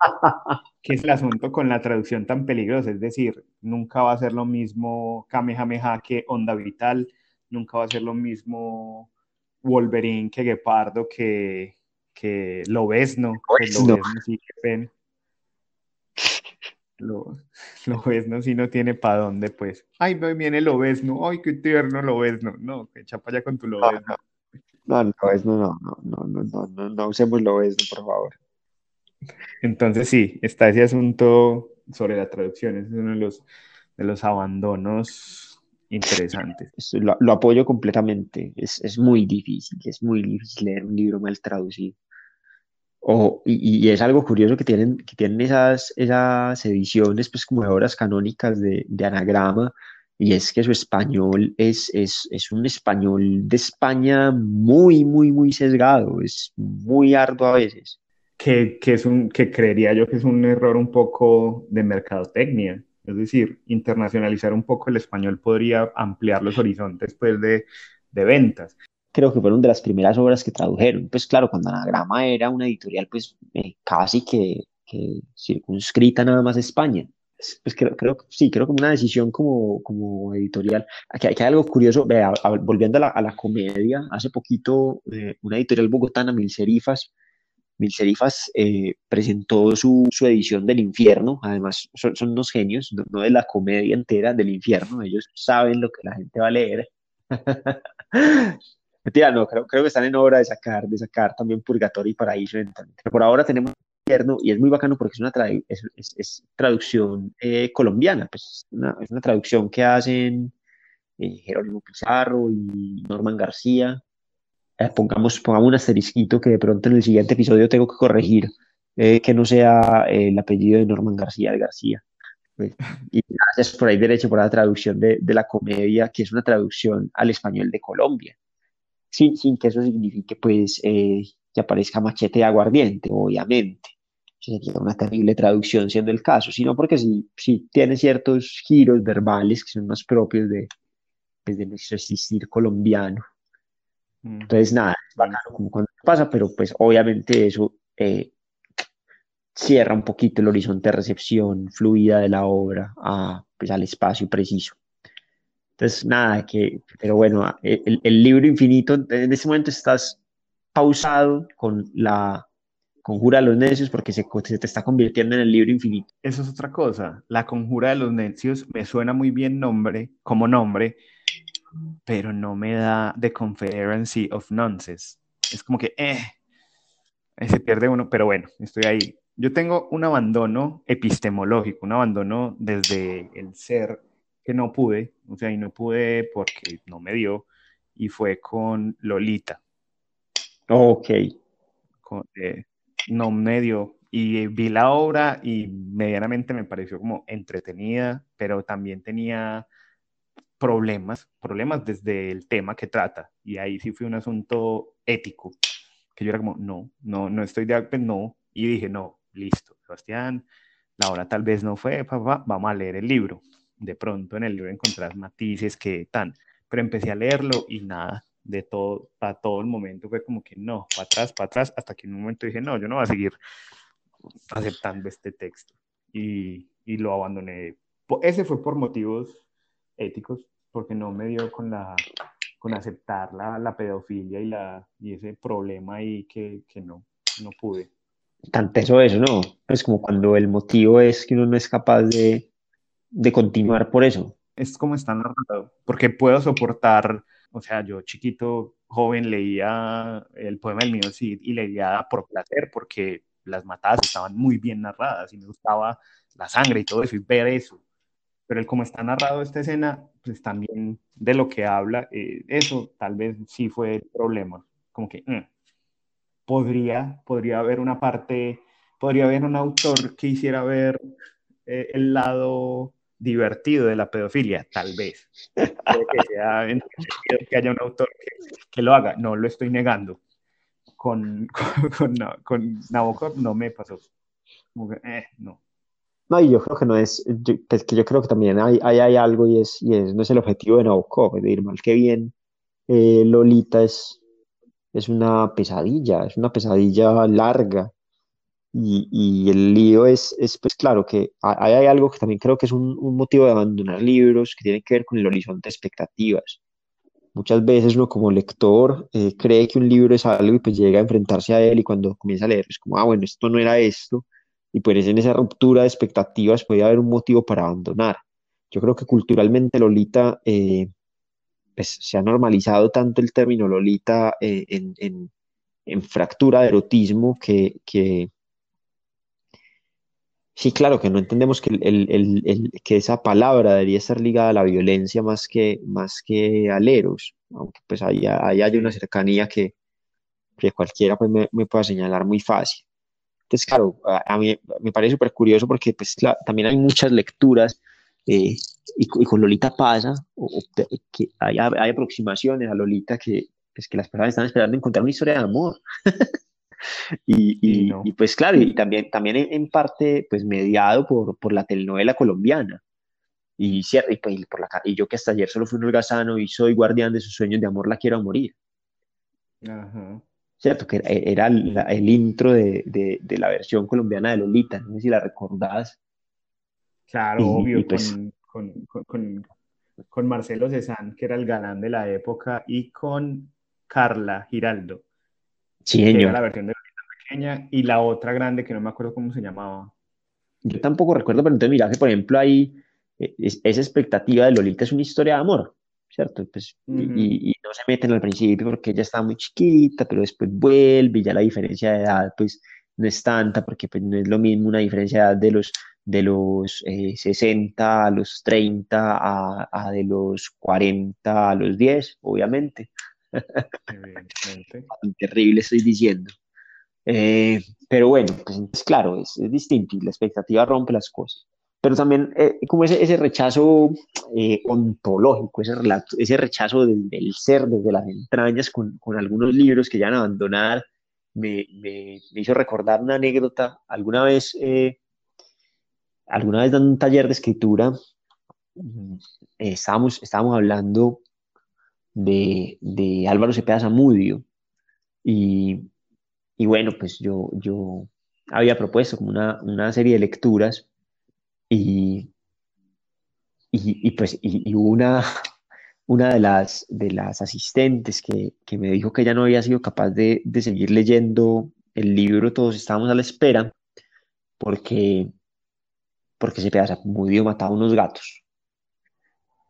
que es el asunto con la traducción tan peligrosa, es decir, nunca va a ser lo mismo Kamehameha que Onda Vital, nunca va a ser lo mismo Wolverine que Gepardo que, que Lobesno, que Lobesno sí que ven. Lo, Lobesno sí no tiene para dónde, pues. Ay, me viene Lobesno, ay, qué tierno Lobesno. No, que chapa ya con tu Lobesno. No, no, Lobesno no, no, no, no, no, no, no usemos Lobesno, por favor. Entonces sí, está ese asunto sobre la traducción, es uno de los, de los abandonos interesantes. Lo, lo apoyo completamente, es, es, muy difícil, es muy difícil leer un libro mal traducido. O, y, y, es algo curioso que tienen, que tienen esas, esas ediciones pues como de obras canónicas de, de anagrama, y es que su español es, es, es, un español de España muy, muy, muy sesgado, es muy arduo a veces que, que, es un, que creería yo que es un error un poco de mercadotecnia. Es decir, internacionalizar un poco el español podría ampliar los horizontes pues, de, de ventas. Creo que fueron de las primeras obras que tradujeron. Pues claro, cuando Anagrama era una editorial pues eh, casi que, que, circunscrita nada más a España. Pues creo, creo sí, creo como una decisión como, como editorial. Aquí, hay algo curioso, vea, volviendo a la, a la, comedia, hace poquito eh, una editorial bogotana, Mil Serifas, Mil Serifas eh, presentó su, su, edición del infierno, además son, son unos genios, no, de la comedia entera, del infierno, ellos saben lo que la gente va a leer. Mentira, no, creo, creo que están en obra de sacar, de sacar también Purgatorio y Paraíso Pero por ahora tenemos y es muy bacano porque es una es, es, es, traducción eh, colombiana, pues una, es una traducción que hacen eh, Jerónimo Pizarro y Norman García, eh, pongamos, pongamos un asterisquito que de pronto en el siguiente episodio tengo que corregir, eh, que no sea eh, el apellido de Norman García de García. Pues, y gracias por ahí derecho por la traducción de, de, la comedia, que es una traducción al español de Colombia, sin, sin que eso signifique pues que aparezca machete de aguardiente, obviamente. Sería una terrible traducción siendo el caso, sino porque sí, sí tiene ciertos giros verbales que son más propios de, pues, de nuestro existir colombiano. Mm. Entonces, nada, es bacano como cuando pasa, pero pues obviamente eso eh, cierra un poquito el horizonte de recepción fluida de la obra a, pues, al espacio preciso. Entonces, nada, que, pero bueno, el, el libro infinito, en este momento estás pausado con la conjura de los necios porque se, se, te está convirtiendo en el libro infinito. Eso es otra cosa. La conjura de los necios me suena muy bien nombre, como nombre, pero no me da The Confederacy of Nonsense. Es como que, eh, se pierde uno, pero bueno, estoy ahí. Yo tengo un abandono epistemológico, un abandono desde el ser que no pude, o sea, y no pude porque no me dio, y fue con Lolita. Ok. Eh, no me dio. Y vi la obra y medianamente me pareció como entretenida, pero también tenía problemas, problemas desde el tema que trata. Y ahí sí fue un asunto ético, que yo era como, no, no, no estoy de acuerdo, no. Y dije, no, listo, Sebastián, la hora tal vez no fue, papá, vamos a leer el libro. De pronto en el libro encontrás matices que tan, pero empecé a leerlo y nada, de todo, para todo el momento fue como que no, para atrás, para atrás, hasta que en un momento dije, no, yo no voy a seguir aceptando este texto. Y, y lo abandoné. Ese fue por motivos éticos, porque no me dio con la con aceptar la, la pedofilia y, la, y ese problema ahí que, que no, no pude. Tan teso eso, ¿no? Es como cuando el motivo es que uno no es capaz de, de continuar por eso. Es como está narrado, porque puedo soportar, o sea, yo chiquito, joven, leía el poema del mío sí, y leía por placer, porque las matadas estaban muy bien narradas y me gustaba la sangre y todo eso, y ver eso. Pero el cómo está narrado esta escena, pues también de lo que habla, eh, eso tal vez sí fue el problema, como que, mm, podría, podría haber una parte, podría haber un autor que hiciera ver eh, el lado divertido de la pedofilia, tal vez. que, sea que haya un autor que, lo haga, no lo estoy negando. Con, con, con, Nabokov no me pasó. Eh, no. No, y yo creo que no es, pues que yo creo que también hay, hay, hay, algo y es, y es, no es el objetivo de Nabokov, es decir, mal que bien, eh, Lolita es, es una pesadilla, es una pesadilla larga, y, y, el lío es, es, pues claro, que hay, hay, algo que también creo que es un, un, motivo de abandonar libros que tiene que ver con el horizonte de expectativas. Muchas veces uno como lector eh, cree que un libro es algo y pues llega a enfrentarse a él y cuando comienza a leer es como, ah, bueno, esto no era esto. Y pues en esa ruptura de expectativas puede haber un motivo para abandonar. Yo creo que culturalmente Lolita, eh, pues se ha normalizado tanto el término Lolita eh, en, en, en, fractura de erotismo que, que Sí, claro, que no entendemos que, el, el, el, que esa palabra debería estar ligada a la violencia más que, más que al eros, aunque pues ahí, ahí hay una cercanía que, que cualquiera pues, me, me pueda señalar muy fácil. Entonces, claro, a, mí me parece súper curioso porque pues, también hay muchas lecturas eh, y, y, con Lolita pasa, o, que hay, hay, aproximaciones a Lolita que, pues, que las personas están esperando encontrar una historia de amor. y, y, pues claro, y también, también en, parte pues mediado por, por la telenovela colombiana. Y, y, pues, por la, y yo que hasta ayer solo fui un holgazano y soy guardián de sus sueños de amor, la quiero morir. Ajá. ¿Cierto? Que era el intro de, de, de, la versión colombiana de Lolita, no sé si la recordás. Claro, obvio, pues, con, con, con, con, Marcelo Cezanne, que era el galán de la época, y con Carla Giraldo. Sí, la versión de pequeña y la otra grande que no me acuerdo cómo se llamaba. Yo tampoco recuerdo, pero entonces mira que, por ejemplo, ahí eh, esa expectativa de Lolita es una historia de amor, ¿cierto? Pues, y, no se meten al principio porque ella está muy chiquita, pero después vuelve y ya la diferencia de edad, pues, no es tanta porque pues, no es lo mismo una diferencia de edad de los, de los 60 eh, a los 30 a, a de los 40 a los 10, obviamente. Terrible estoy diciendo. Eh, pero bueno, pues claro, es, es, distinto y la expectativa rompe las cosas. Pero también eh, como ese, rechazo eh, ontológico, ese, rechazo del, ser desde las entrañas con, algunos libros que ya han abandonar, me, me, me, hizo recordar una anécdota. Alguna vez, alguna vez dando un taller de escritura, mm, estábamos, estábamos hablando de, de Álvaro Cepeda Zamudio. Y, y, bueno, pues yo, yo había propuesto como una, una serie de lecturas y, y, pues y, una, una de las, de las asistentes que, que, me dijo que ella no había sido capaz de, de seguir leyendo el libro, todos estábamos a la espera, porque, porque Cepeda Zamudio mataba unos gatos.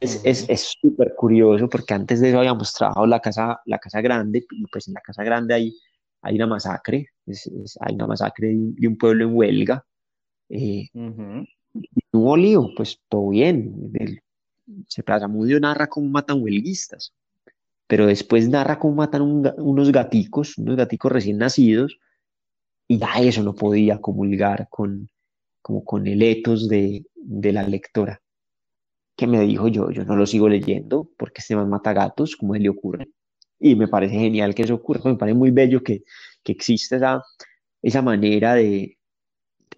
Es súper curioso porque antes de eso habíamos trabajado la casa, la casa grande y pues en la casa grande hay, hay una masacre, hay una masacre de, un pueblo en huelga. Eh, y hubo lío, pues todo bien. El, se Mudio narra cómo matan huelguistas, pero después narra cómo matan unos gaticos, unos gaticos recién nacidos, y ya eso no podía comulgar con, como con el etos de, de la lectora que me dijo yo, yo no lo sigo leyendo porque este man mata gatos, como él le ocurre. Y me parece genial que eso ocurra, me parece muy bello que, que exista esa, esa manera de...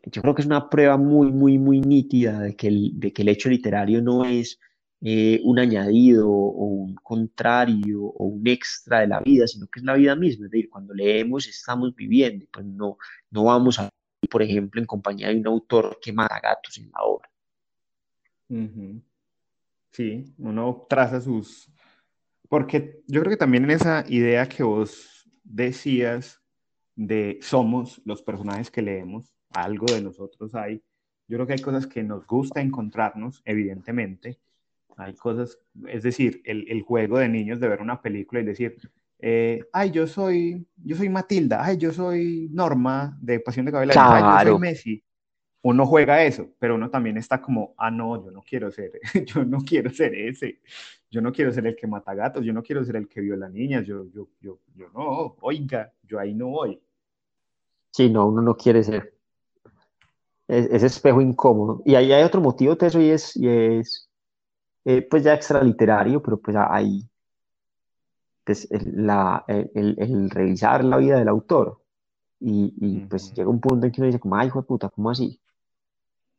Yo creo que es una prueba muy, muy, muy nítida de que el, de que el hecho literario no es eh, un añadido o un contrario o un extra de la vida, sino que es la vida misma. Es decir, cuando leemos estamos viviendo, pues no, no vamos a, por ejemplo, en compañía de un autor que mata gatos en la obra. Sí, uno traza sus... Porque yo creo que también en esa idea que vos decías de somos los personajes que leemos, algo de nosotros hay, yo creo que hay cosas que nos gusta encontrarnos, evidentemente. Hay cosas, es decir, el, el juego de niños de ver una película y decir, eh, ay, yo soy, yo soy Matilda, ay, yo soy Norma de Pasión de Cabela, claro. ay, yo soy Messi uno juega eso, pero uno también está como, ah, no, yo no quiero ser, yo no quiero ser ese, yo no quiero ser el que mata gatos, yo no quiero ser el que viola niñas, yo, yo, yo, yo no, oiga, yo ahí no voy. Sí, no, uno no quiere ser ese espejo incómodo. Y ahí hay otro motivo de eso y es, y es eh, pues ya extraliterario, pero pues hay pues, el, la, el, el, revisar la vida del autor. Y, y pues llega un punto en que uno dice, como, ay, hijo de puta, ¿cómo así?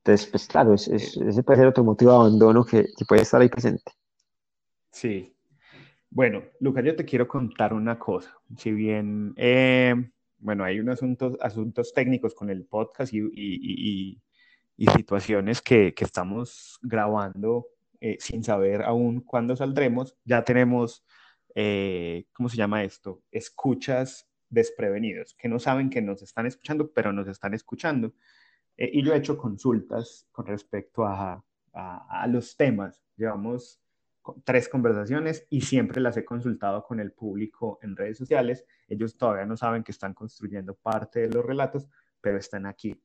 Entonces, pues claro, es, es, eh. ese puede ser otro motivo de abandono que, que puede estar ahí presente. Sí. Bueno, Lucas, yo te quiero contar una cosa. Si bien, eh, bueno, hay unos asuntos, asuntos técnicos con el podcast y, y, y, situaciones que, que, estamos grabando eh, sin saber aún cuándo saldremos, ya tenemos, eh, ¿cómo se llama esto? Escuchas desprevenidos, que no saben que nos están escuchando, pero nos están escuchando. Eh, y yo he hecho consultas con respecto a, a, los temas. Llevamos tres conversaciones y siempre las he consultado con el público en redes sociales. Ellos todavía no saben que están construyendo parte de los relatos, pero están aquí.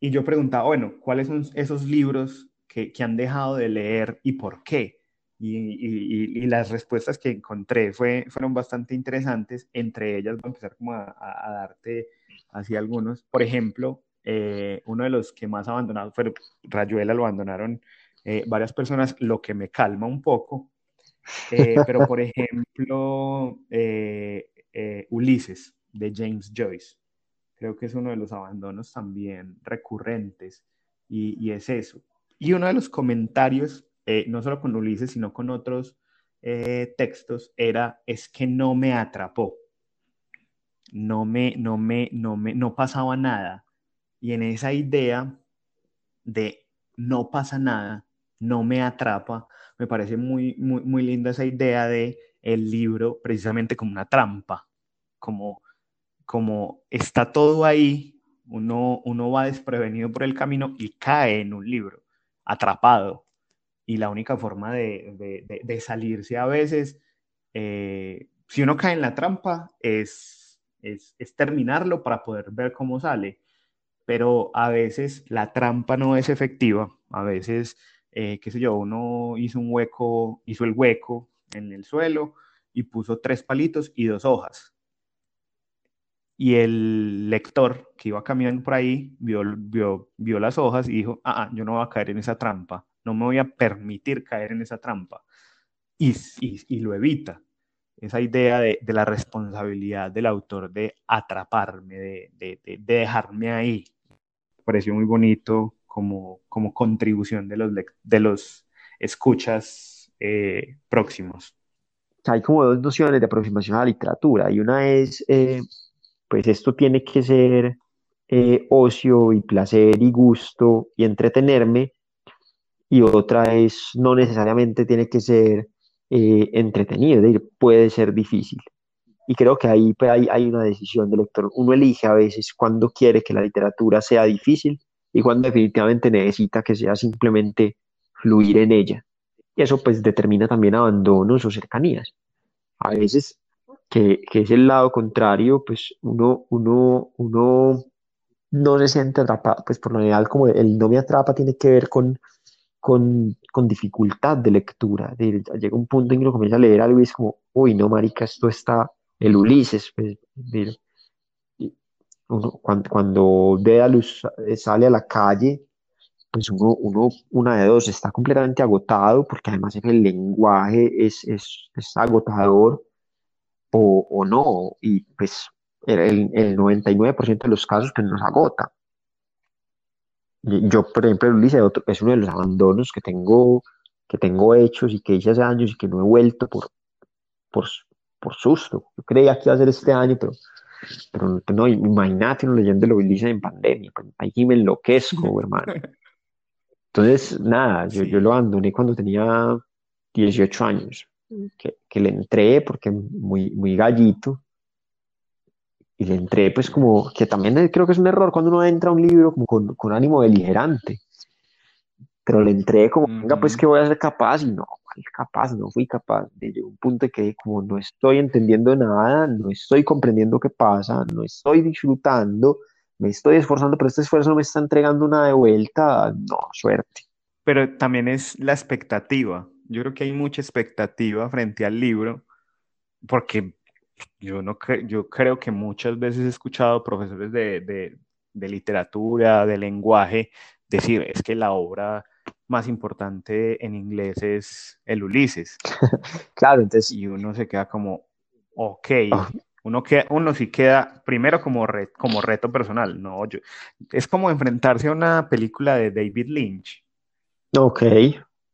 Y yo preguntaba, bueno, ¿cuáles son esos libros que, han dejado de leer y por qué. Y, las respuestas que encontré fue, fueron bastante interesantes. Entre ellas voy a empezar como a, darte así algunos. Por ejemplo, eh, uno de los que más abandonados fue Rayuela, lo abandonaron eh, varias personas, lo que me calma un poco. Eh, pero, por ejemplo, Ulises, de James Joyce. Creo que es uno de los abandonos también recurrentes. Y, y es eso, y uno de los comentarios, eh, no solo con Ulises, sino con otros eh, textos, era, es que no me atrapó. No me, no me, no me, no pasaba nada. Y en esa idea de no pasa nada, no me atrapa, me parece muy, muy, muy linda esa idea de el libro precisamente como una trampa, como, como está todo ahí, uno, uno va desprevenido por el camino y cae en un libro atrapado. Y la única forma de, salirse a veces, eh, si uno cae en la trampa, es, es, terminarlo para poder ver cómo sale. Pero a veces la trampa no es efectiva. A veces, eh, qué sé yo, uno hizo un hueco, hizo el hueco en el suelo y puso tres palitos y dos hojas y el lector que iba caminando por ahí vio, las hojas y dijo, ah, ah, yo no voy a caer en esa trampa, no me voy a permitir caer en esa trampa. Y, lo evita. Esa idea de, de, la responsabilidad del autor de atraparme, de, de, de dejarme ahí. Me pareció muy bonito como, como contribución de los, de los escuchas eh, próximos. Hay como dos nociones de aproximación a la literatura y una es eh, pues esto tiene que ser eh, ocio y placer y gusto y entretenerme, y otra es no necesariamente tiene que ser eh, entretenido, puede ser difícil. Y creo que ahí pues, hay, hay, una decisión del lector. Uno elige a veces cuando quiere que la literatura sea difícil y cuando definitivamente necesita que sea simplemente fluir en ella. Y eso pues determina también abandonos o cercanías. A veces que, es el lado contrario, pues uno, uno, uno no se siente atrapado, pues por lo general como el no me atrapa tiene que ver con, con, con dificultad de lectura, llega un punto en que uno comienza a leer algo y es como, uy, no, marica, esto está, el Ulises, pues, uno, cuando, cuando a luz, eh, sale a la calle, pues uno, uno, una de dos, está completamente agotado, porque además el lenguaje es, es, es agotador, o, o no, y pues el, el 99% de los casos que nos agota. Yo, por ejemplo, Ulises es uno de los abandonos que tengo, que tengo hechos y que hice hace años y que no he vuelto por, por, por susto. Yo creía que iba a ser este año, pero, pero no, imagínate uno leyendo lo Ulises en pandemia, pues, ahí me enloquezco, hermano. Entonces, nada, yo, yo lo abandoné cuando tenía 18 años que, que, le entré porque muy, muy gallito. Y le entré pues como, que también creo que es un error cuando uno entra a un libro como con, con ánimo beligerante. Pero le entré como, venga, pues que voy a ser capaz. Y no, capaz? No fui capaz. De un punto que como no estoy entendiendo nada, no estoy comprendiendo qué pasa, no estoy disfrutando, me estoy esforzando, pero este esfuerzo no me está entregando una de vuelta. No, suerte. Pero también es la expectativa yo creo que hay mucha expectativa frente al libro, porque yo, no yo creo que muchas veces he escuchado profesores de, de, de literatura, de lenguaje, decir, es que la obra más importante en inglés es el Ulises. claro, entonces... Y uno se queda como, ok, ah. uno, queda, uno sí queda primero como, como reto personal, no, yo, es como enfrentarse a una película de David Lynch. Ok.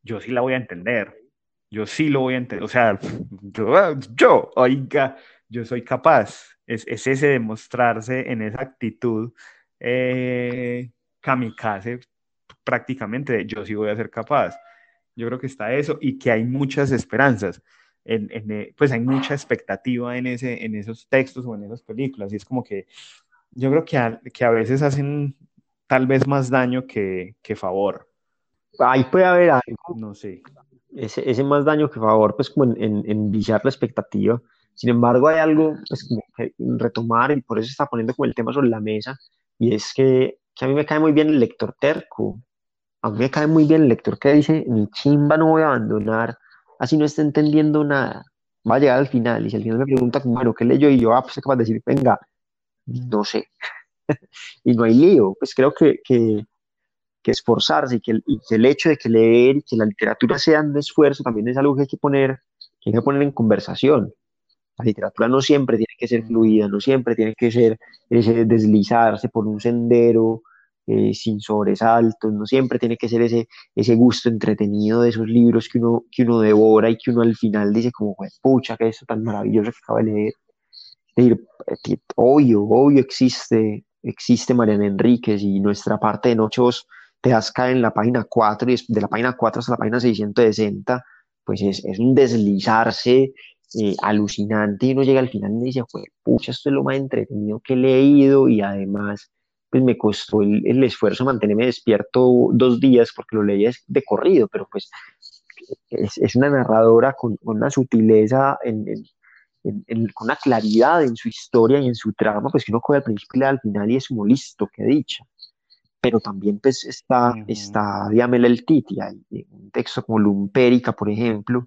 Yo sí la voy a entender, yo sí lo voy a entender, o sea, yo, yo oiga, yo soy capaz, es, es ese demostrarse en esa actitud eh, kamikaze prácticamente yo sí voy a ser capaz. Yo creo que está eso y que hay muchas esperanzas. En, eh, pues hay mucha expectativa en, ese, en esos textos o en esas películas. Y es como que yo creo que a, que a veces hacen tal vez más daño que, que favor. Ahí puede haber algo. No sé. Ese, ese más daño que favor, pues como en, en, en la expectativa. Sin embargo, hay algo pues, como que retomar y por eso está poniendo como el tema sobre la mesa. Y es que, que a mí me cae muy bien el lector terco a mí me cae muy bien el lector que dice, mi chimba no voy a abandonar, así no está entendiendo nada. Va a llegar al final y si al final me pregunta, bueno, ¿qué leyó? Y yo, ah, pues capaz de decir, venga, no sé. y no hay lío. Pues creo que, que, que esforzarse y que, el, y que, el, hecho de que leer y que la literatura sea un esfuerzo también es algo que hay que poner, que hay que poner en conversación. La literatura no siempre tiene que ser fluida, no siempre tiene que ser ese deslizarse por un sendero eh, sin sobresaltos, no siempre tiene que ser ese, ese gusto entretenido de esos libros que uno, que uno devora y que uno al final dice como, pucha, que esto tan maravilloso que acaba de leer. Decir, eh, obvio, obvio existe, existe Mariana Enríquez y nuestra parte de noche te das caer en la página 4 y de la página 4 hasta la página 660, pues es, es un deslizarse eh, alucinante y uno llega al final y dice, pucha, esto es lo más entretenido que he leído y además pues me costó el, el, esfuerzo mantenerme despierto dos días porque lo leía de corrido, pero pues es, es una narradora con, con una sutileza, en, en, con una claridad en su historia y en su trama, pues que uno coge al principio y al final y es como listo, qué dicha. Pero también pues está, está Diamela el Titi, hay un texto como Lumpérica, por ejemplo,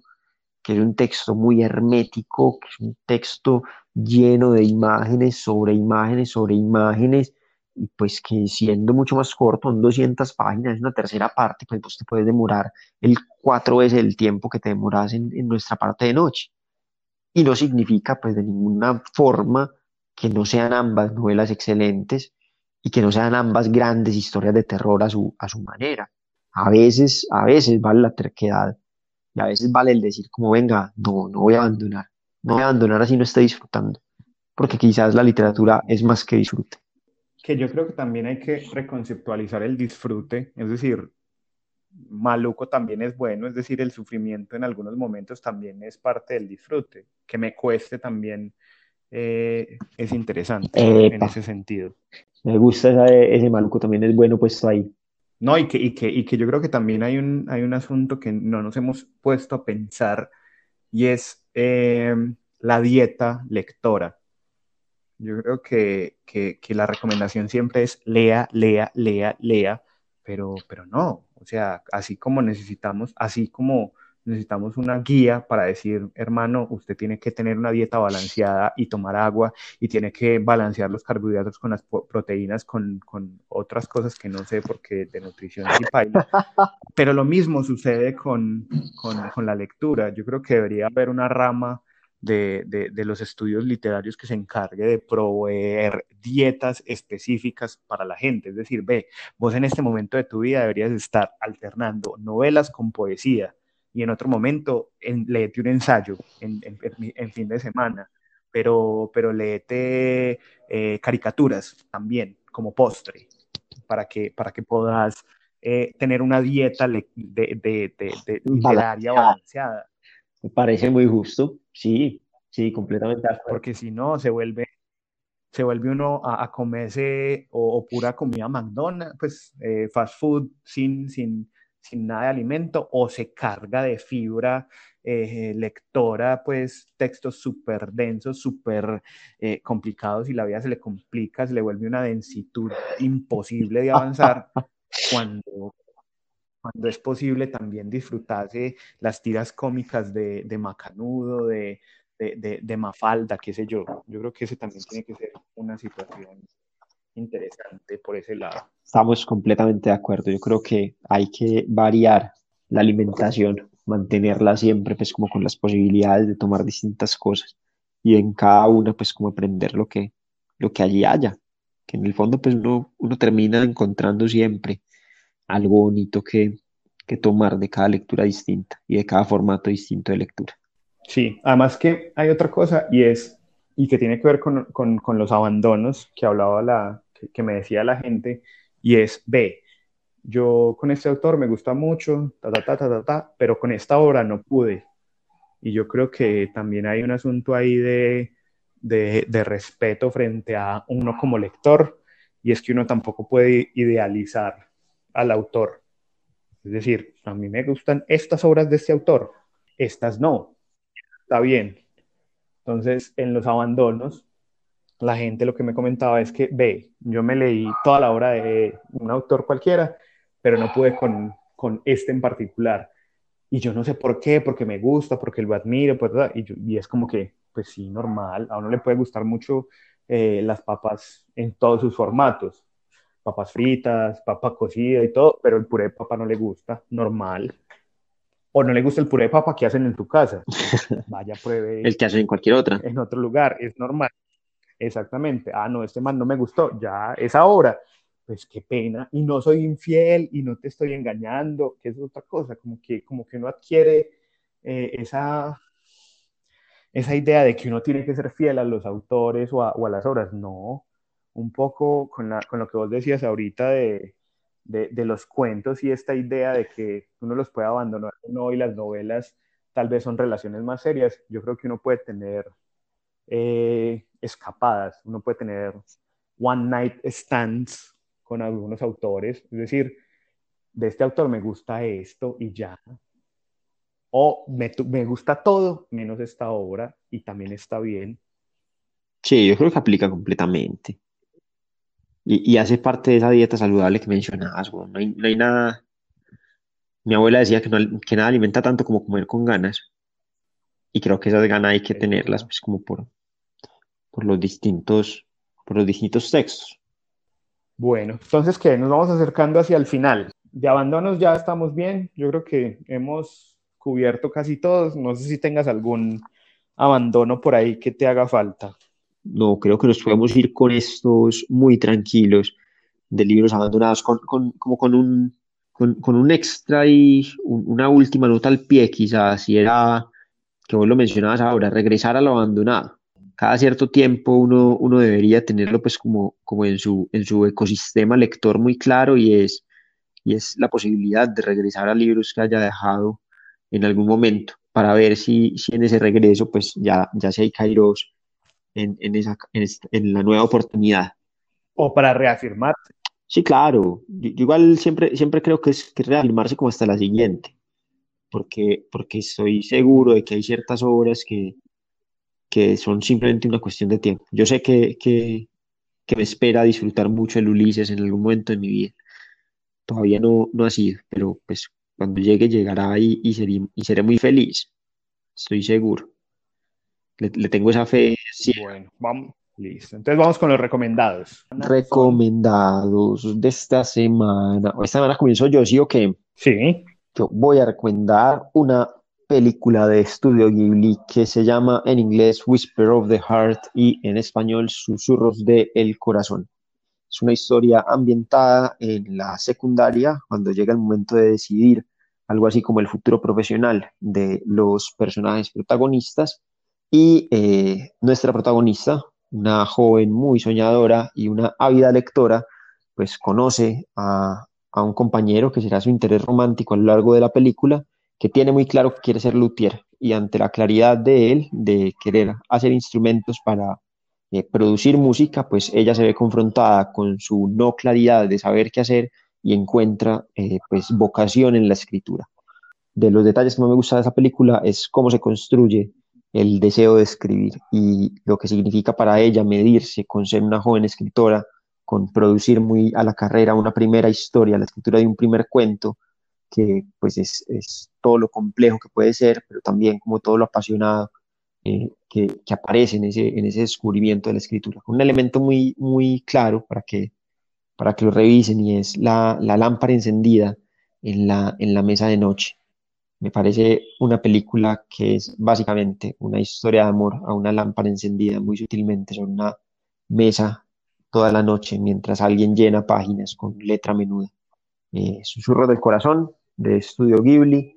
que es un texto muy hermético, que es un texto lleno de imágenes sobre imágenes sobre imágenes, y pues que siendo mucho más corto, en 200 páginas, es una tercera parte, pues vos te puedes demorar el cuatro veces el tiempo que te demoras en, en nuestra parte de noche. Y no significa pues de ninguna forma que no sean ambas novelas excelentes y que no sean ambas grandes historias de terror a su, a su manera. A veces, a veces vale la terquedad y a veces vale el decir como venga, no, no voy a abandonar, no voy a abandonar así no estoy disfrutando, porque quizás la literatura es más que disfrute que yo creo que también hay que reconceptualizar el disfrute, es decir, maluco también es bueno, es decir, el sufrimiento en algunos momentos también es parte del disfrute, que me cueste también eh, es interesante en ese sentido. Me gusta ese maluco, también es bueno puesto ahí. No, y que, y que, y que yo creo que también hay un, hay un asunto que no nos hemos puesto a pensar y es eh, la dieta lectora. Yo creo que, que, que, la recomendación siempre es lea, lea, lea, lea, pero, pero no, o sea, así como necesitamos, así como necesitamos una guía para decir, hermano, usted tiene que tener una dieta balanceada y tomar agua y tiene que balancear los carbohidratos con las proteínas, con, con otras cosas que no sé porque de nutrición sí paila. Pero lo mismo sucede con, con, con la lectura. Yo creo que debería haber una rama de, de, los estudios literarios que se encargue de proveer dietas específicas para la gente. Es decir, ve, vos en este momento de tu vida deberías estar alternando novelas con poesía y en otro momento en, léete un ensayo en, en, fin de semana, pero, pero léete eh, caricaturas también como postre para que, para que puedas eh, tener una dieta de, de, de, literaria balanceada. Me parece muy justo, sí, sí, completamente. Porque si no, se vuelve, se vuelve uno a, comerse o, pura comida McDonald's, pues eh, fast food sin, sin, sin nada de alimento, o se carga de fibra eh, lectora, pues textos súper densos, súper eh, complicados y la vida se le complica, se le vuelve una densitud imposible de avanzar cuando cuando es posible también disfrutarse las tiras cómicas de, de Macanudo, de, de, de, Mafalda, qué sé yo. Yo creo que ese también tiene que ser una situación interesante por ese lado. Estamos completamente de acuerdo. Yo creo que hay que variar la alimentación, mantenerla siempre pues como con las posibilidades de tomar distintas cosas y en cada una pues como aprender lo que, lo que allí haya. Que en el fondo pues uno, uno termina encontrando siempre algo bonito que, que tomar de cada lectura distinta y de cada formato distinto de lectura. Sí, además que hay otra cosa y es, y que tiene que ver con, con, con los abandonos que hablaba la, que, me decía la gente, y es, ve, yo con este autor me gusta mucho, ta, ta, ta, ta, ta, ta, pero con esta obra no pude. Y yo creo que también hay un asunto ahí de, de, de respeto frente a uno como lector, y es que uno tampoco puede idealizar al autor. Es decir, a mí me gustan estas obras de este autor, estas no está bien. Entonces, en los abandonos, la gente lo que me comentaba es que, ve, yo me leí toda la obra de un autor cualquiera, pero no pude con, con este en particular. Y yo no sé por qué, porque me gusta, porque lo admiro, pues, y, y, es como que, pues sí, normal, a uno le puede gustar mucho eh, las papas en todos sus formatos, papas fritas, papa cocida y todo, pero el puré de papa no le gusta, normal o no le gusta el puré de papa que hacen en tu casa. Vaya, pruebe. el que hacen en cualquier otra. En otro lugar, es normal. Exactamente. Ah, no, este man no me gustó. Ya es ahora. Pues qué pena. Y no soy infiel y no te estoy engañando, que es otra cosa. Como que, como que uno adquiere eh, esa, esa idea de que uno tiene que ser fiel a los autores o a, o a las obras. No. Un poco con, la, con lo que vos decías ahorita de, de, los cuentos y esta idea de que uno los puede abandonar no y las novelas tal vez son relaciones más serias, yo creo que uno puede tener eh, escapadas, uno puede tener one night stands con algunos autores, es decir, de este autor me gusta esto y ya, o me, me gusta todo menos esta obra y también está bien. Sí, yo creo que aplica completamente. Y, hace parte de esa dieta saludable que mencionabas, no, hay, no hay nada. Mi abuela decía que, no, que nada alimenta tanto como comer con ganas. Y creo que esas ganas hay que tenerlas, pues, como por, por los distintos, por los distintos textos. Bueno, entonces, ¿qué? Nos vamos acercando hacia el final. De abandonos ya estamos bien. Yo creo que hemos cubierto casi todos. No sé si tengas algún abandono por ahí que te haga falta. No, creo que nos podemos ir con estos muy tranquilos de libros abandonados, con, como con un, con, un extra y una última nota al pie, quizás, si era, que vos lo mencionabas ahora, regresar a lo abandonado. Cada cierto tiempo uno, uno debería tenerlo pues como, como en, su, en su ecosistema lector muy claro y es, y es la posibilidad de regresar a libros que haya dejado en algún momento para ver si, si en ese regreso pues ya, ya se hay Kairos en, en, esa, en, la nueva oportunidad. O para reafirmarse. Sí, claro. Yo, igual siempre, siempre creo que es, que reafirmarse como hasta la siguiente, porque, porque estoy seguro de que hay ciertas obras que, que son simplemente una cuestión de tiempo. Yo sé que, que, que me espera disfrutar mucho el Ulises en algún momento de mi vida. Todavía no, no ha sido, pero pues cuando llegue llegará y, y, seré, y seré muy feliz. Estoy seguro. Le, tengo esa fe. Sí. Bueno, vamos. Listo. Entonces vamos con los recomendados. Recomendados de esta semana. Esta semana comienzo yo, ¿sí o qué? Sí. Yo voy a recomendar una película de estudio Ghibli que se llama en inglés Whisper of the Heart y en español Susurros del el Corazón. Es una historia ambientada en la secundaria, cuando llega el momento de decidir algo así como el futuro profesional de los personajes protagonistas y eh, nuestra protagonista, una joven muy soñadora y una ávida lectora, pues conoce a, a, un compañero que será su interés romántico a lo largo de la película, que tiene muy claro que quiere ser luthier y ante la claridad de él de querer hacer instrumentos para eh, producir música, pues ella se ve confrontada con su no claridad de saber qué hacer y encuentra eh, pues vocación en la escritura. De los detalles que más me gusta de esa película es cómo se construye el deseo de escribir y lo que significa para ella medirse con ser una joven escritora, con producir muy a la carrera una primera historia, la escritura de un primer cuento, que pues es, todo lo complejo que puede ser, pero también como todo lo apasionado eh, que, que, aparece en ese, en ese descubrimiento de la escritura. Un elemento muy, muy claro para que, para que lo revisen y es la, la lámpara encendida en la, en la mesa de noche. Me parece una película que es básicamente una historia de amor a una lámpara encendida muy sutilmente sobre una mesa toda la noche mientras alguien llena páginas con letra menuda. Eh, Susurro del Corazón de Estudio Ghibli.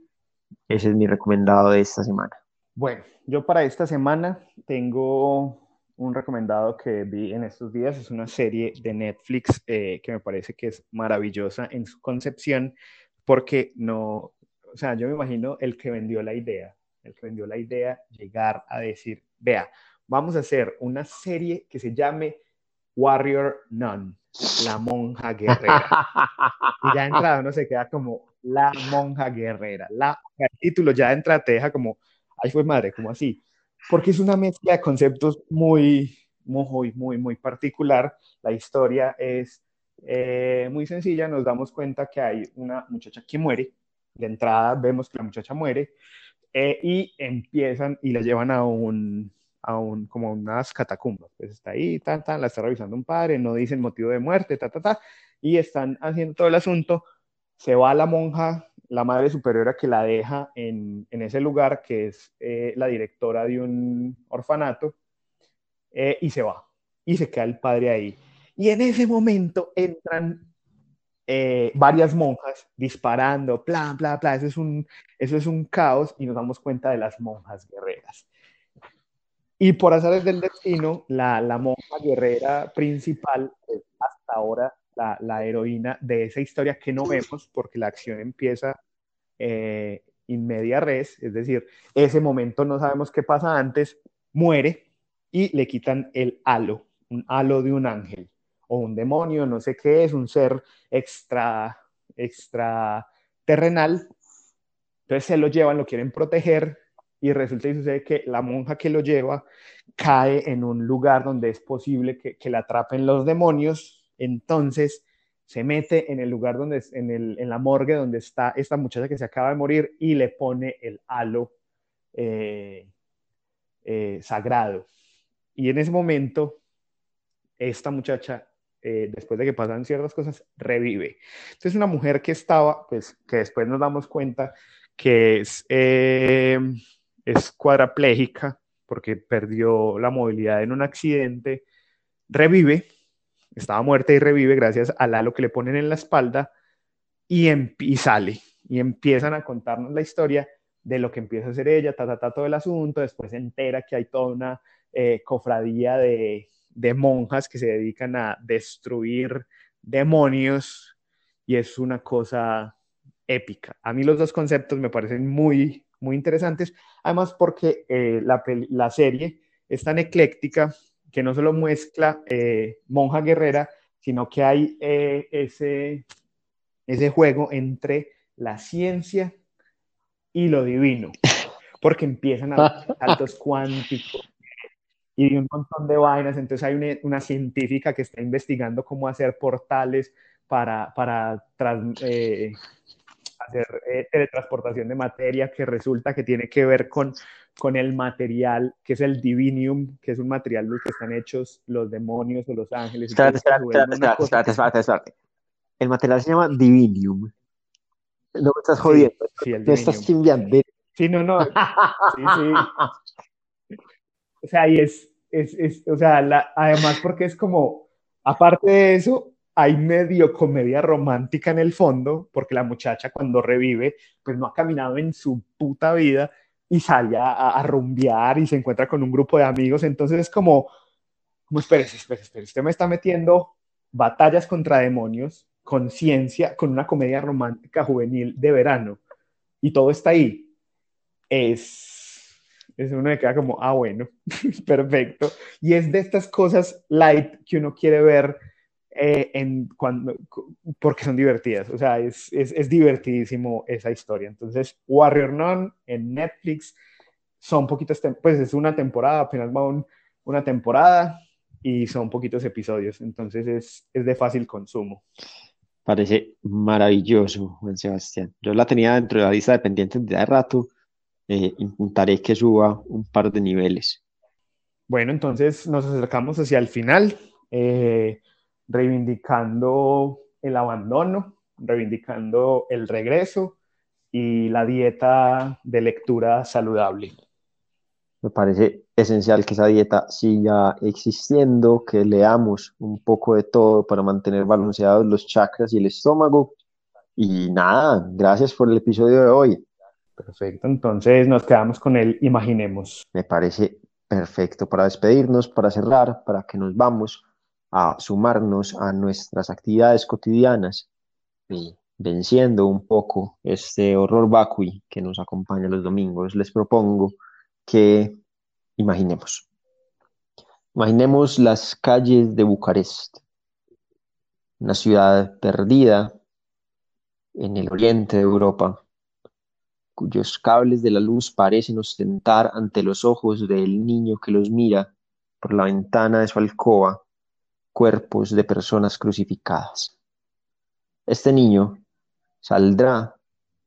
Ese es mi recomendado de esta semana. Bueno, yo para esta semana tengo un recomendado que vi en estos días. Es una serie de Netflix eh, que me parece que es maravillosa en su concepción porque no, o sea, yo me imagino el que vendió la idea, el que vendió la idea llegar a decir, vea, vamos a hacer una serie que se llame Warrior Nun, la monja guerrera. y ya entrado no se queda como la monja guerrera. La, el título ya entra, te deja como, ay fue madre, como así. Porque es una mezcla de conceptos muy, muy, muy, muy particular. La historia es eh, muy sencilla. Nos damos cuenta que hay una muchacha que muere. De entrada vemos que la muchacha muere. Eh, y empiezan y la llevan a un, a un, como unas catacumbas. Pues está ahí, ta, ta, la está revisando un padre, no dicen motivo de muerte, ta, ta, ta, y están haciendo todo el asunto. Se va la monja, la madre superiora que la deja en, en ese lugar, que es eh, la directora de un orfanato, eh, y se va. Y se queda el padre ahí. Y en ese momento entran eh, varias monjas disparando, bla, bla, bla. Eso es, un, eso es un caos y nos damos cuenta de las monjas guerreras. Y por hacer del destino, la, la monja guerrera principal es hasta ahora la, la, heroína de esa historia que no vemos porque la acción empieza eh, media res, es decir, ese momento no sabemos qué pasa antes, muere y le quitan el halo, un halo de un ángel o un demonio, no sé qué es, un ser extra, extra terrenal. Entonces se lo llevan, lo quieren proteger, y resulta y sucede que la monja que lo lleva cae en un lugar donde es posible que, que la atrapen los demonios, entonces se mete en el lugar donde en, el, en la morgue donde está esta muchacha que se acaba de morir y le pone el halo eh, eh, sagrado. Y en ese momento, esta muchacha, eh, después de que pasan ciertas cosas, revive. Entonces, una mujer que estaba, pues, que después nos damos cuenta que es es cuadraplégica porque perdió la movilidad en un accidente, revive, estaba muerta y revive gracias al halo que le ponen en la espalda y, y sale y empiezan a contarnos la historia de lo que empieza a hacer ella, ta, ta, ta, todo el asunto, después se entera que hay toda una eh, cofradía de, de monjas que se dedican a destruir demonios y es una cosa épica. A mí los dos conceptos me parecen muy, muy interesantes, además porque eh, la, la, serie es tan ecléctica que no solo muestra eh, monja guerrera, sino que hay eh, ese, ese juego entre la ciencia y lo divino, porque empiezan a saltos cuánticos y un montón de vainas, entonces hay una, una científica que está investigando cómo hacer portales para, para hacer eh, teletransportación de materia que resulta que tiene que ver con, con el material que es el divinium, que es un material del que están hechos los demonios o los ángeles. Espérate, espérate, espérate, espérate, El material se llama divinium. No me estás jodiendo. Sí, sí, estás chimbeando. Sí, no, no. Sí, sí. O sea, y es, es, es o sea, además porque es como, aparte de eso, hay medio comedia romántica en el fondo, porque la muchacha cuando revive, pues no ha caminado en su puta vida y sale a, rumbear y se encuentra con un grupo de amigos, entonces es como, como espérese, espérese, espérese, usted me está metiendo batallas contra demonios, conciencia, con una comedia romántica juvenil de verano, y todo está ahí. Es, es uno que queda como, ah, bueno, perfecto. Y es de estas cosas light que uno quiere ver eh, en cuando, porque son divertidas, o sea, es, es, es, divertidísimo esa historia. Entonces, Warrior Nun en Netflix son poquitas, pues es una temporada, apenas va una temporada y son poquitos episodios, entonces es, es de fácil consumo. Parece maravilloso, Juan Sebastián. Yo la tenía dentro de la lista de pendientes de rato eh, intentaré que suba un par de niveles. Bueno, entonces nos acercamos hacia el final, eh, reivindicando el abandono, reivindicando el regreso y la dieta de lectura saludable. Me parece esencial que esa dieta siga existiendo, que leamos un poco de todo para mantener balanceados los chakras y el estómago. Y nada, gracias por el episodio de hoy. Perfecto, entonces nos quedamos con el imaginemos. Me parece perfecto para despedirnos, para cerrar, para que nos vamos a sumarnos a nuestras actividades cotidianas y venciendo un poco este horror vacui que nos acompaña los domingos, les propongo que imaginemos. Imaginemos las calles de Bucarest, una ciudad perdida en el oriente de Europa, cuyos cables de la luz parecen ostentar ante los ojos del niño que los mira por la ventana de su alcoba cuerpos de personas crucificadas. Este niño saldrá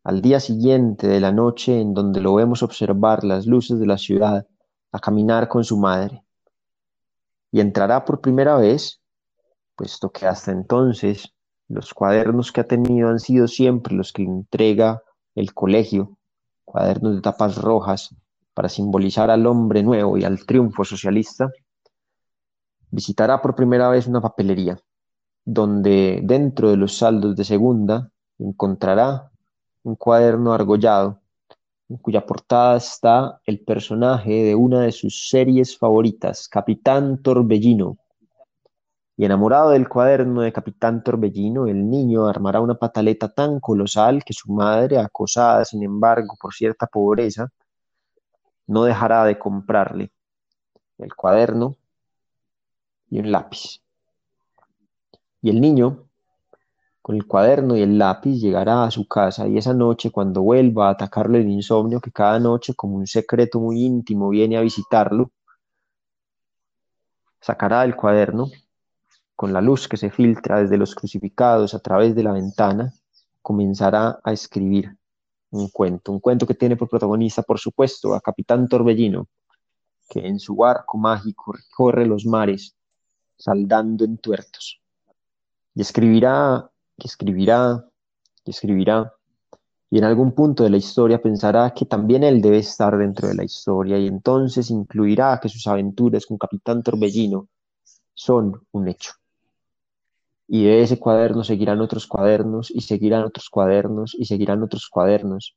al día siguiente de la noche en donde lo vemos observar las luces de la ciudad a caminar con su madre. Y entrará por primera vez, puesto que hasta entonces los cuadernos que ha tenido han sido siempre los que entrega el colegio, cuadernos de tapas rojas para simbolizar al hombre nuevo y al triunfo socialista, visitará por primera vez una papelería, donde dentro de los saldos de segunda encontrará un cuaderno argollado en cuya portada está el personaje de una de sus series favoritas, Capitán Torbellino. Y enamorado del cuaderno de Capitán Torbellino, el niño armará una pataleta tan colosal que su madre, acosada sin embargo por cierta pobreza, no dejará de comprarle el cuaderno y un lápiz. Y el niño con el cuaderno y el lápiz llegará a su casa y esa noche cuando vuelva a atacarle el insomnio que cada noche como un secreto muy íntimo viene a visitarlo, sacará el cuaderno con la luz que se filtra desde los crucificados a través de la ventana, comenzará a escribir un cuento, un cuento que tiene por protagonista, por supuesto, a Capitán Torbellino, que en su barco mágico recorre los mares, saldando en tuertos. Y escribirá que escribirá, que escribirá, y en algún punto de la historia pensará que también él debe estar dentro de la historia, y entonces incluirá que sus aventuras con Capitán Torbellino son un hecho. Y de ese cuaderno seguirán otros cuadernos, y seguirán otros cuadernos, y seguirán otros cuadernos.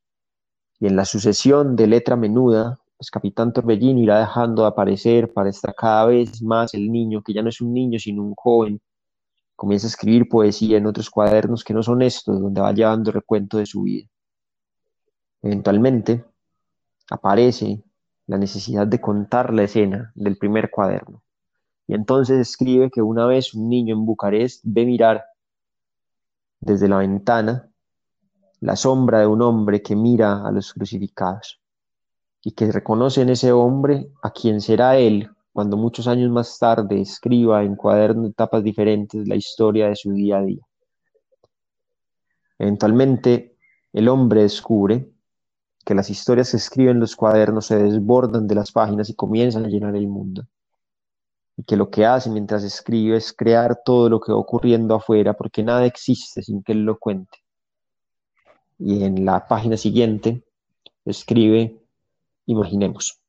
Y en la sucesión de letra menuda, pues Capitán Torbellino irá dejando de aparecer para estar cada vez más el niño, que ya no es un niño, sino un joven, comienza a escribir poesía en otros cuadernos que no son estos, donde va llevando recuento de su vida. Eventualmente aparece la necesidad de contar la escena del primer cuaderno. Y entonces escribe que una vez un niño en Bucarest ve mirar desde la ventana la sombra de un hombre que mira a los crucificados y que reconoce en ese hombre a quien será él cuando muchos años más tarde escriba en cuadernos de etapas diferentes la historia de su día a día. Eventualmente, el hombre descubre que las historias que escriben los cuadernos se desbordan de las páginas y comienzan a llenar el mundo. Y que lo que hace mientras escribe es crear todo lo que va ocurriendo afuera, porque nada existe sin que él lo cuente. Y en la página siguiente escribe, imaginemos.